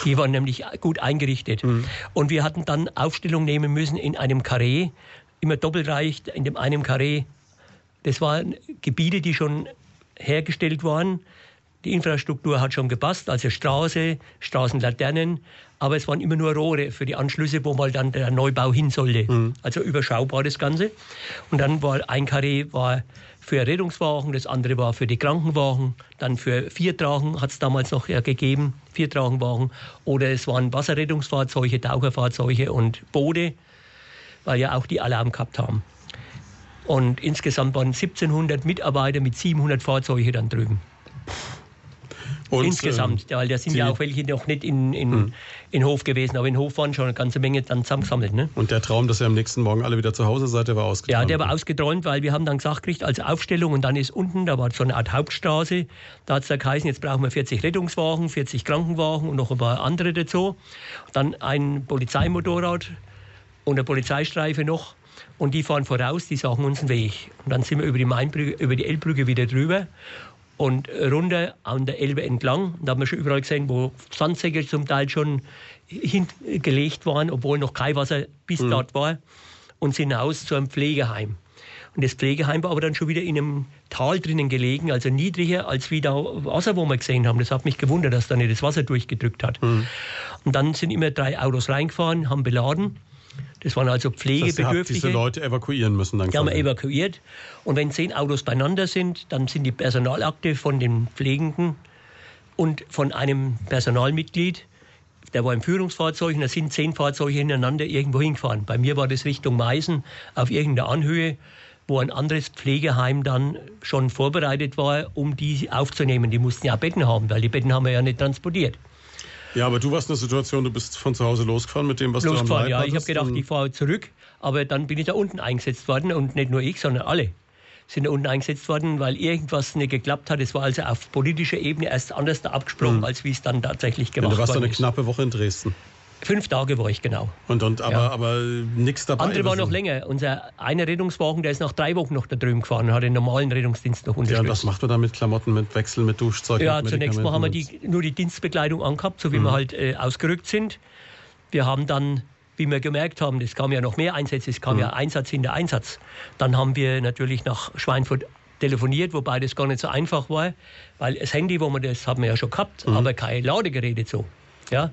Die waren nämlich gut eingerichtet. Mhm. Und wir hatten dann Aufstellung nehmen müssen in einem Karree, immer doppelreich, in dem einen Karree. Das waren Gebiete, die schon hergestellt waren. Die Infrastruktur hat schon gepasst, also Straße, Straßenlaternen, aber es waren immer nur Rohre für die Anschlüsse, wo mal dann der Neubau hin sollte. Mhm. Also überschaubar das Ganze. Und dann war ein Karree war für Rettungswagen, das andere war für die Krankenwagen, dann für Viertragen hat es damals noch ja, gegeben, Viertragenwagen, oder es waren Wasserrettungsfahrzeuge, Taucherfahrzeuge und Boote, weil ja auch die Alarm gehabt haben. Und insgesamt waren 1700 Mitarbeiter mit 700 Fahrzeugen dann drüben. Und, Insgesamt, äh, weil da sind ja auch welche noch nicht in, in, hm. in Hof gewesen, aber in Hof waren schon eine ganze Menge dann zusammengesammelt. Ne? Und der Traum, dass ihr am nächsten Morgen alle wieder zu Hause seid, der war ausgeträumt? Ja, der war ausgeträumt, weil wir haben dann gesagt gekriegt, als Aufstellung und dann ist unten, da war so eine Art Hauptstraße, da hat es da geheißen, jetzt brauchen wir 40 Rettungswagen, 40 Krankenwagen und noch ein paar andere dazu. Dann ein Polizeimotorrad und eine Polizeistreife noch und die fahren voraus, die sagen uns einen Weg. Und dann sind wir über die, Mainbrücke, über die Elbbrücke wieder drüber und runter an der Elbe entlang. Da haben wir schon überall gesehen, wo Sandsäcke zum Teil schon hingelegt waren, obwohl noch kein Wasser bis mhm. dort war. Und sind hinaus zu einem Pflegeheim. Und das Pflegeheim war aber dann schon wieder in einem Tal drinnen gelegen, also niedriger als wie da Wasser, wo wir gesehen haben. Das hat mich gewundert, dass da nicht das Wasser durchgedrückt hat. Mhm. Und dann sind immer drei Autos reingefahren, haben beladen das waren also Pflegebedürftige. Das heißt, diese Leute evakuieren müssen dann. Die haben wir evakuiert. Und wenn zehn Autos beieinander sind, dann sind die Personalakte von den Pflegenden und von einem Personalmitglied, der war im Führungsfahrzeug und da sind zehn Fahrzeuge hintereinander irgendwo hingefahren. Bei mir war das Richtung Meißen auf irgendeiner Anhöhe, wo ein anderes Pflegeheim dann schon vorbereitet war, um die aufzunehmen. Die mussten ja Betten haben, weil die Betten haben wir ja nicht transportiert. Ja, aber du warst in der Situation, du bist von zu Hause losgefahren mit dem, was losgefahren, du am Leib ja. Ich habe gedacht, ich fahre zurück, aber dann bin ich da unten eingesetzt worden und nicht nur ich, sondern alle sind da unten eingesetzt worden, weil irgendwas nicht geklappt hat. Es war also auf politischer Ebene erst anders da abgesprochen, mhm. als wie es dann tatsächlich gemacht wurde. Du warst so eine knappe Woche in Dresden. Fünf Tage war ich genau. Und, und aber, ja. aber nichts dabei. Andere war noch länger. Unser einer Rettungswagen, der ist nach drei Wochen noch da drüben gefahren und hat den normalen Rettungsdienst noch unterstützt. Ja, und was macht man da mit Klamotten, mit Wechsel, mit Duschzeug? Ja, mit zunächst mal haben wir die, nur die Dienstbekleidung angehabt, so wie mhm. wir halt äh, ausgerückt sind. Wir haben dann, wie wir gemerkt haben, es kam ja noch mehr Einsätze, es kam mhm. ja Einsatz in der Einsatz. Dann haben wir natürlich nach Schweinfurt telefoniert, wobei das gar nicht so einfach war, weil das Handy, wo wir das haben wir ja schon gehabt, mhm. aber keine Ladegeräte so. Ja,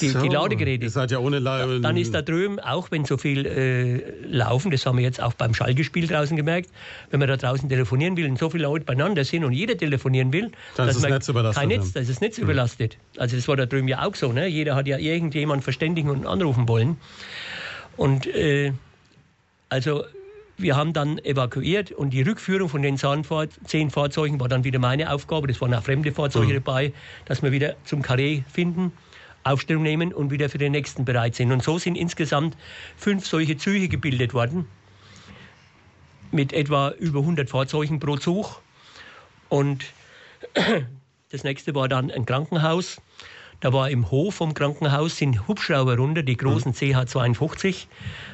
die, so. die Ladegeräte. Ihr seid ja ohne La Dann ist da drüben, auch wenn so viel äh, laufen, das haben wir jetzt auch beim Schalke-Spiel draußen gemerkt, wenn man da draußen telefonieren will und so viele Leute beieinander sind und jeder telefonieren will, Dann ist dass das man Netz überlastet, kein. Netz, da ist das Netz überlastet. Also das war da drüben ja auch so. Ne? Jeder hat ja irgendjemand verständigen und anrufen wollen. Und äh, also wir haben dann evakuiert und die Rückführung von den zehn Fahrzeugen war dann wieder meine Aufgabe. Das waren auch fremde Fahrzeuge dabei, dass wir wieder zum Karree finden, Aufstellung nehmen und wieder für den nächsten bereit sind. Und so sind insgesamt fünf solche Züge gebildet worden mit etwa über 100 Fahrzeugen pro Zug. Und das nächste war dann ein Krankenhaus. Da war im Hof vom Krankenhaus sind Hubschrauber runter, die großen CH-52,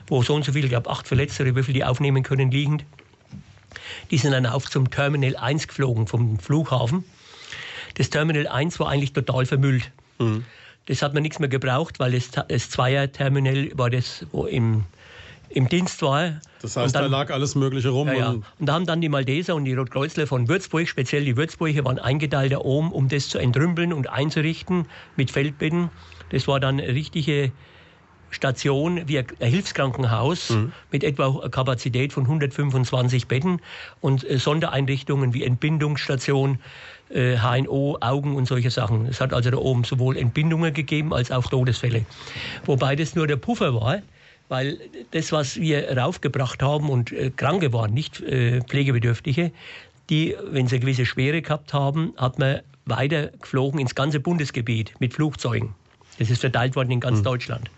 wo so und so viel, ich glaube acht Verletzte, wie viel die aufnehmen können, liegend. Die sind dann auf zum Terminal 1 geflogen vom Flughafen. Das Terminal 1 war eigentlich total vermüllt. Das hat man nichts mehr gebraucht, weil das, das Zweier-Terminal war das, wo im, im Dienst war. Das heißt, dann- da lag alles Mögliche rum. ja, ja. Und da haben dann die Malteser und die Rotkreuzler von Würzburg, speziell die Würzburger, waren eingeteilt da oben, um das zu entrümpeln und einzurichten mit Feldbetten. Das war dann eine richtige Station wie ein Hilfskrankenhaus mit etwa Kapazität von 125 Betten und äh, Sondereinrichtungen wie Entbindungsstation, äh, HNO, Augen und solche Sachen. Es hat also da oben sowohl Entbindungen gegeben als auch Todesfälle. Wobei das nur der Puffer war, weil das, was wir raufgebracht haben und äh, Kranke waren, nicht äh, Pflegebedürftige, die, wenn sie eine gewisse Schwere gehabt haben, hat man weiter geflogen ins ganze Bundesgebiet mit Flugzeugen. Das ist verteilt worden in ganz Hm. Deutschland.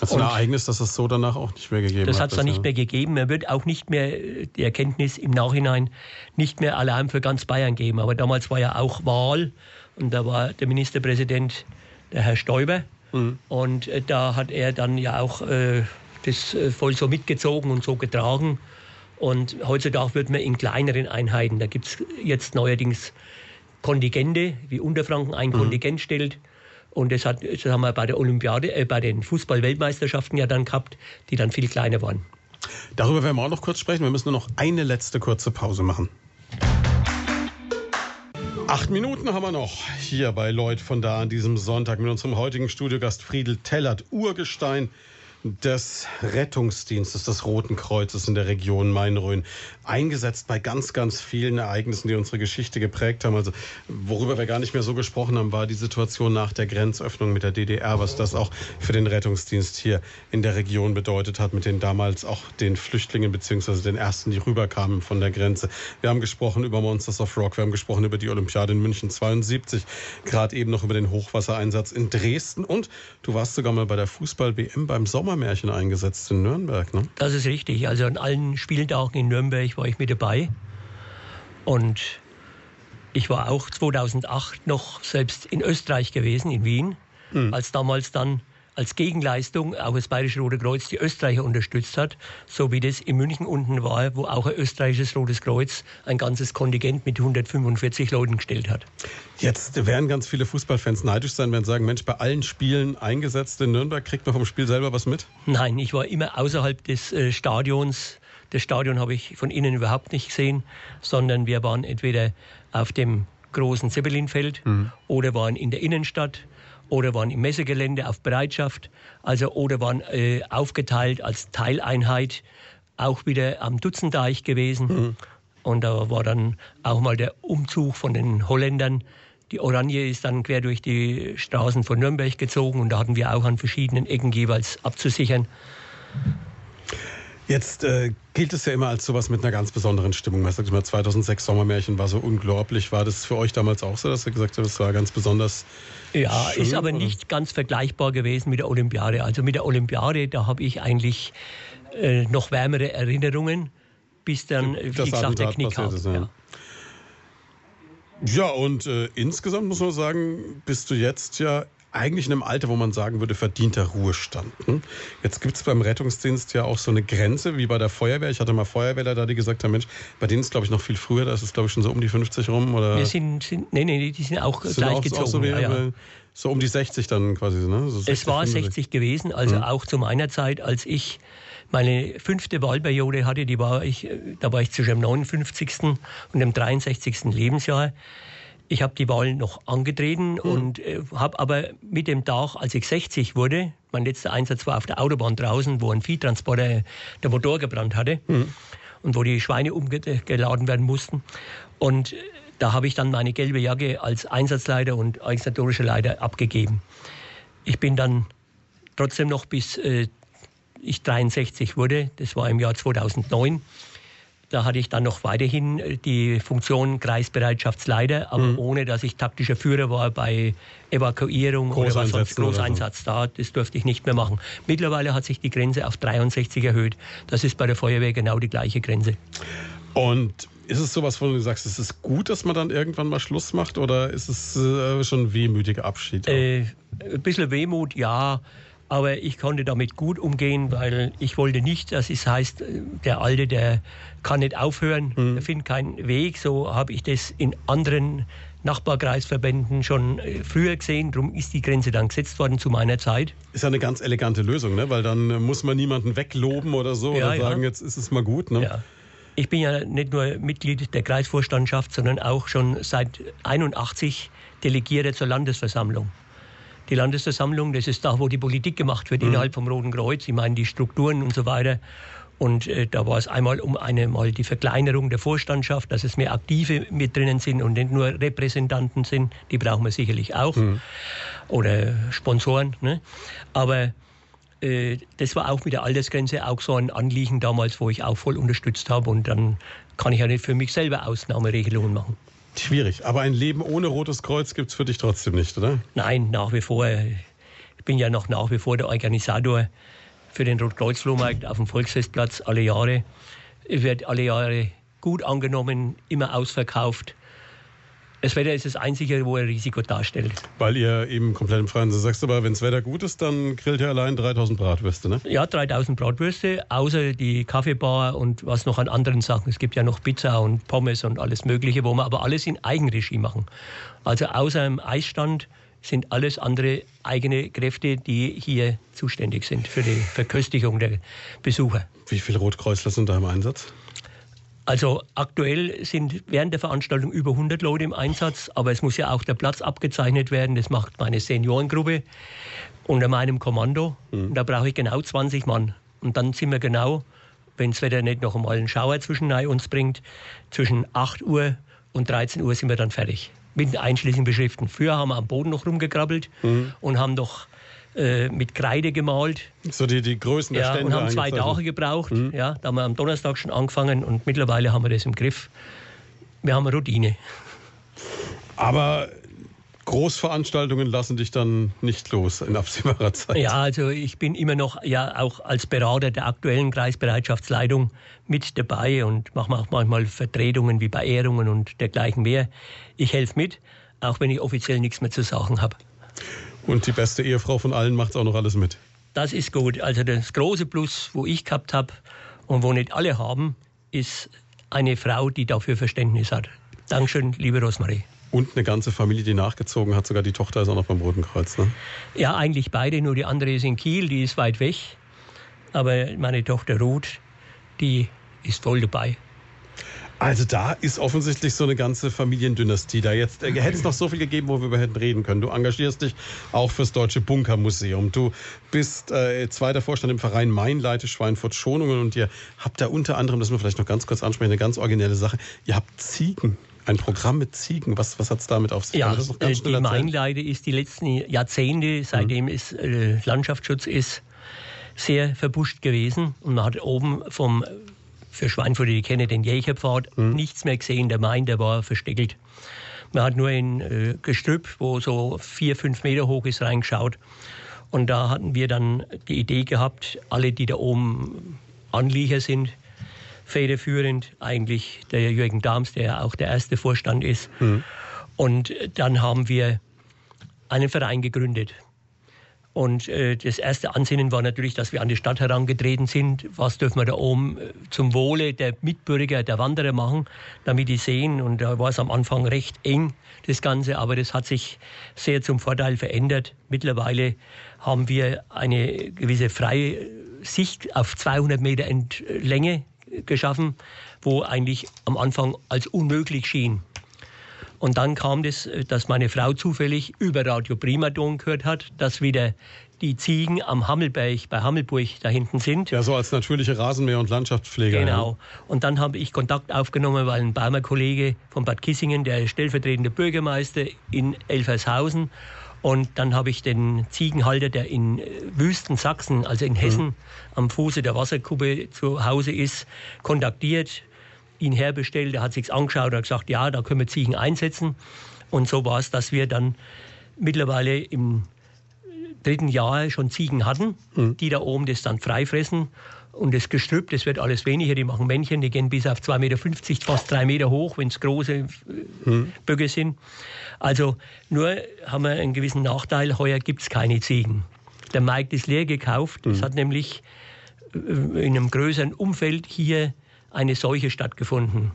Das ist ein Ereignis, das es so danach auch nicht mehr gegeben Das hat. hat es dann nicht mehr gegeben. Man wird auch nicht mehr äh, die Erkenntnis im Nachhinein nicht mehr Alarm für ganz Bayern geben. Aber damals war ja auch Wahl und da war der Ministerpräsident der Herr Stoiber. Und äh, da hat er dann ja auch äh, das äh, voll so mitgezogen und so getragen. Und heutzutage wird man in kleineren Einheiten, da gibt es jetzt neuerdings Kontingente, wie Unterfranken ein Kontingent stellt. Und das, hat, das haben wir bei der Olympiade, äh, bei den Fußball-Weltmeisterschaften ja dann gehabt, die dann viel kleiner waren. Darüber werden wir auch noch kurz sprechen. Wir müssen nur noch eine letzte kurze Pause machen. Acht Minuten haben wir noch hier bei Lloyd von da an diesem Sonntag mit unserem heutigen Studiogast Friedel Tellert, Urgestein des Rettungsdienstes des Roten Kreuzes in der Region Main-Rhön. Eingesetzt bei ganz, ganz vielen Ereignissen, die unsere Geschichte geprägt haben. Also, worüber wir gar nicht mehr so gesprochen haben, war die Situation nach der Grenzöffnung mit der DDR, was das auch für den Rettungsdienst hier in der Region bedeutet hat, mit den damals auch den Flüchtlingen beziehungsweise den ersten, die rüberkamen von der Grenze. Wir haben gesprochen über Monsters of Rock, wir haben gesprochen über die Olympiade in München 72, gerade eben noch über den Hochwassereinsatz in Dresden und du warst sogar mal bei der Fußball-WM beim Sommermärchen eingesetzt in Nürnberg, ne? Das ist richtig. Also an allen Spieltagen in Nürnberg war ich mit dabei. Und ich war auch 2008 noch selbst in Österreich gewesen, in Wien, als damals dann als Gegenleistung auch das Bayerische Rote Kreuz die Österreicher unterstützt hat, so wie das in München unten war, wo auch ein österreichisches Rotes Kreuz ein ganzes Kontingent mit 145 Leuten gestellt hat. Jetzt werden ganz viele Fußballfans neidisch sein, werden sagen, Mensch, bei allen Spielen eingesetzt in Nürnberg, kriegt man vom Spiel selber was mit? Nein, ich war immer außerhalb des äh, Stadions. Das Stadion habe ich von innen überhaupt nicht gesehen, sondern wir waren entweder auf dem großen Zeppelinfeld oder waren in der Innenstadt oder waren im Messegelände auf Bereitschaft, also oder waren äh, aufgeteilt als Teileinheit auch wieder am Dutzendeich gewesen. Und da war dann auch mal der Umzug von den Holländern. Die Oranje ist dann quer durch die Straßen von Nürnberg gezogen und da hatten wir auch an verschiedenen Ecken jeweils abzusichern. Jetzt äh, gilt es ja immer als sowas mit einer ganz besonderen Stimmung. Man sagt immer, 2006 Sommermärchen war so unglaublich. War das für euch damals auch so, dass ihr gesagt habt, es war ganz besonders Ja, schön, ist aber oder? nicht ganz vergleichbar gewesen mit der Olympiade. Also mit der Olympiade, da habe ich eigentlich äh, noch wärmere Erinnerungen, bis dann, wie Das gesagt, der Knick kam. ja. Ja. Ja, und äh, insgesamt muss man sagen, bist du jetzt ja eigentlich in einem Alter, wo man sagen würde, verdienter Ruhestand. Hm? Jetzt gibt es beim Rettungsdienst ja auch so eine Grenze, wie bei der Feuerwehr. Ich hatte mal Feuerwehrler da, die gesagt haben, Mensch, bei denen ist glaube ich noch viel früher, da ist es glaube ich schon so um die 50 rum. Oder Wir sind, sind, nee, nee, die sind auch sind gleich auch, gezogen. auch so, wie, ja, ja. so um die 60 dann quasi. Ne? So 60, Es war 65. 60 gewesen, also auch zu meiner Zeit, als ich meine fünfte Wahlperiode hatte, die war ich, äh, da war ich zwischen dem 59. und dem 63. Lebensjahr. Ich habe die Wahl noch angetreten mhm. und äh, habe aber mit dem Tag, als ich 60 wurde, mein letzter Einsatz war auf der Autobahn draußen, wo ein Viehtransporter der Motor gebrannt hatte mhm. und wo die Schweine umgeladen werden mussten. Und da habe ich dann meine gelbe Jacke als Einsatzleiter und organisatorischer Leiter abgegeben. Ich bin dann trotzdem noch bis äh, ich 63 wurde, das war im Jahr 2009, da hatte ich dann noch weiterhin äh, die Funktion Kreisbereitschaftsleiter, aber mhm. ohne dass ich taktischer Führer war bei Evakuierung oder was sonst Großeinsatz so. da. Das durfte ich nicht mehr machen. Mittlerweile hat sich die Grenze auf 63 erhöht. Das ist bei der Feuerwehr genau die gleiche Grenze. Und ist es sowas, wo du sagst, ist es gut, dass man dann irgendwann mal Schluss macht oder ist es äh, schon ein wehmütiger Abschied? Äh, ein bisschen Wehmut, ja. Aber ich konnte damit gut umgehen, weil ich wollte nicht, dass es heißt, der Alte, der kann nicht aufhören, mhm. der findet keinen Weg. So habe ich das in anderen Nachbarkreisverbänden schon äh, früher gesehen. Darum ist die Grenze dann gesetzt worden zu meiner Zeit. Ist ja eine ganz elegante Lösung, ne? weil dann muss man niemanden wegloben oder so ja, oder sagen, ja. jetzt ist es mal gut. Ne? Ja. Ich bin ja nicht nur Mitglied der Kreisvorstandschaft, sondern auch schon seit 81 Delegierter zur Landesversammlung. Die Landesversammlung, das ist da, wo die Politik gemacht wird, mhm. innerhalb vom Roten Kreuz. Ich meine, die Strukturen und so weiter. Und äh, da war es einmal um eine mal die Verkleinerung der Vorstandschaft, dass es mehr Aktive mit drinnen sind und nicht nur Repräsentanten sind. Die brauchen wir sicherlich auch. Mhm. Oder Sponsoren. Ne? Aber äh, das war auch mit der Altersgrenze auch so ein Anliegen damals, wo ich auch voll unterstützt habe. Und dann kann ich ja nicht für mich selber Ausnahmeregelungen machen. Schwierig. Aber ein Leben ohne Rotes Kreuz gibt es für dich trotzdem nicht, oder? Nein, nach wie vor. Ich bin ja noch nach wie vor der Organisator für den Rotkreuz-Flohmarkt auf dem Volksfestplatz alle Jahre. Es wird alle Jahre gut angenommen, immer ausverkauft. Das Wetter ist das Einzige, wo ein Risiko darstellt. Weil ihr eben komplett im Freien seid. Sagst aber, wenn das Wetter gut ist, dann grillt ihr allein 3000 Bratwürste, ne? Ja, 3000 Bratwürste, außer die Kaffeebar und was noch an anderen Sachen. Es gibt ja noch Pizza und Pommes und alles Mögliche, wo wir aber alles in Eigenregie machen. Also außer im Eisstand sind alles andere eigene Kräfte, die hier zuständig sind für die Verköstigung der Besucher. Wie viele Rotkreuzler sind da im Einsatz? Also aktuell sind während der Veranstaltung über 100 Leute im Einsatz, aber es muss ja auch der Platz abgezeichnet werden. Das macht meine Seniorengruppe unter meinem Kommando. Mhm. Da brauche ich genau 20 Mann. Und dann sind wir genau, wenn das Wetter nicht noch einmal einen Schauer zwischen uns bringt, zwischen 8 Uhr und 13 Uhr sind wir dann fertig. Mit einschließlichen Beschriften. Früher haben wir am Boden noch rumgekrabbelt mhm. und haben doch äh, mit Kreide gemalt. So die, die Größen der ja, Stände und haben zwei Tage gebraucht. Mhm. Ja, da haben wir am Donnerstag schon angefangen und mittlerweile haben wir das im Griff. Wir haben eine Routine. Aber Großveranstaltungen lassen dich dann nicht los in absehbarer Zeit. Ja, also ich bin immer noch ja auch als Berater der aktuellen Kreisbereitschaftsleitung mit dabei und mache auch manchmal Vertretungen wie bei Ehrungen und dergleichen mehr. Ich helfe mit, auch wenn ich offiziell nichts mehr zu sagen habe. Und die beste Ehefrau von allen macht auch noch alles mit. Das ist gut. Also das große Plus, wo ich gehabt habe und wo nicht alle haben, ist eine Frau, die dafür Verständnis hat. Dankeschön, liebe Rosmarie. Und eine ganze Familie, die nachgezogen hat. Sogar die Tochter ist auch noch beim Roten Kreuz. Ne? Ja, eigentlich beide. Nur die andere ist in Kiel, die ist weit weg. Aber meine Tochter Ruth, die ist voll dabei. Also da ist offensichtlich so eine ganze Familiendynastie da. Jetzt äh, hätte es noch so viel gegeben, wo wir über hätten reden können. Du engagierst dich auch fürs Deutsche Bunkermuseum. Du bist äh, zweiter Vorstand im Verein Mainleite Schweinfurt Schonungen und ihr habt da unter anderem, das müssen wir vielleicht noch ganz kurz ansprechen, eine ganz originelle Sache. Ihr habt Ziegen. Ein Programm mit Ziegen. Was, was hat es damit auf sich? Ja, äh, die Mainleide ist die letzten Jahrzehnte, seitdem mhm. es äh, Landschaftsschutz ist, sehr verbuscht gewesen. Und man hat oben vom für Schweinfurt, die kennen den Jägerpfad, mhm. nichts mehr gesehen. Der Main, der war versteckelt. Man hat nur ein äh, Gestrüpp, wo so vier, fünf Meter hoch ist, reingeschaut. Und da hatten wir dann die Idee gehabt, alle, die da oben Anlieger sind, federführend, eigentlich der Jürgen Dahms, der auch der erste Vorstand ist. Mhm. Und dann haben wir einen Verein gegründet. Und äh, das erste Ansinnen war natürlich, dass wir an die Stadt herangetreten sind. Was dürfen wir da oben äh, zum Wohle der Mitbürger, der Wanderer machen, damit die sehen. Und da war es am Anfang recht eng, das Ganze. Aber das hat sich sehr zum Vorteil verändert. Mittlerweile haben wir eine gewisse freie Sicht auf 200 Meter Länge geschaffen, wo eigentlich am Anfang als unmöglich schien. Und dann kam das, dass meine Frau zufällig über Radio Primadon gehört hat, dass wieder die Ziegen am Hammelberg bei Hammelburg da hinten sind. Ja, so als natürliche Rasenmäher- und Landschaftspfleger. Genau. Und dann habe ich Kontakt aufgenommen, weil ein Barmer Kollege von Bad Kissingen, der stellvertretende Bürgermeister in Elfershausen, und dann habe ich den Ziegenhalter, der in äh, Wüsten Sachsen, also in Hessen, mhm. am Fuße der Wasserkuppe zu Hause ist, kontaktiert, ihn herbestellt. Er hat sich's angeschaut und hat gesagt, ja, da können wir Ziegen einsetzen. Und so war es, dass wir dann mittlerweile im dritten Jahr schon Ziegen hatten, mhm. die da oben das dann freifressen. Und das Gestrüpp, das wird alles weniger. Die machen Männchen, die gehen bis auf 2,50 Meter, fast 3 Meter hoch, wenn es große mhm. Böcke sind. Also nur haben wir einen gewissen Nachteil, heuer gibt es keine Ziegen. Der Markt ist leer gekauft. Mhm. Es hat nämlich äh, in einem größeren Umfeld hier eine Seuche stattgefunden.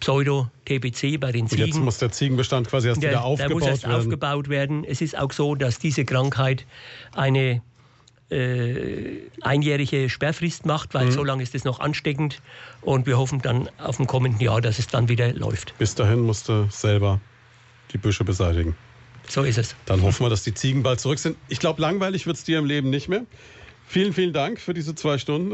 Pseudo-TBC bei den Ziegen. Und jetzt muss der Ziegenbestand quasi erst der, wieder aufgebaut der muss erst werden. aufgebaut werden. Es ist auch so, dass diese Krankheit eine äh, einjährige Sperrfrist macht, weil mhm. so lange ist es noch ansteckend. Und wir hoffen dann auf dem kommenden Jahr, dass es dann wieder läuft. Bis dahin musst du selber die Büsche beseitigen. So ist es. Dann hoffen wir, dass die Ziegen bald zurück sind. Ich glaube, langweilig wird es dir im Leben nicht mehr. Vielen, vielen Dank für diese zwei Stunden.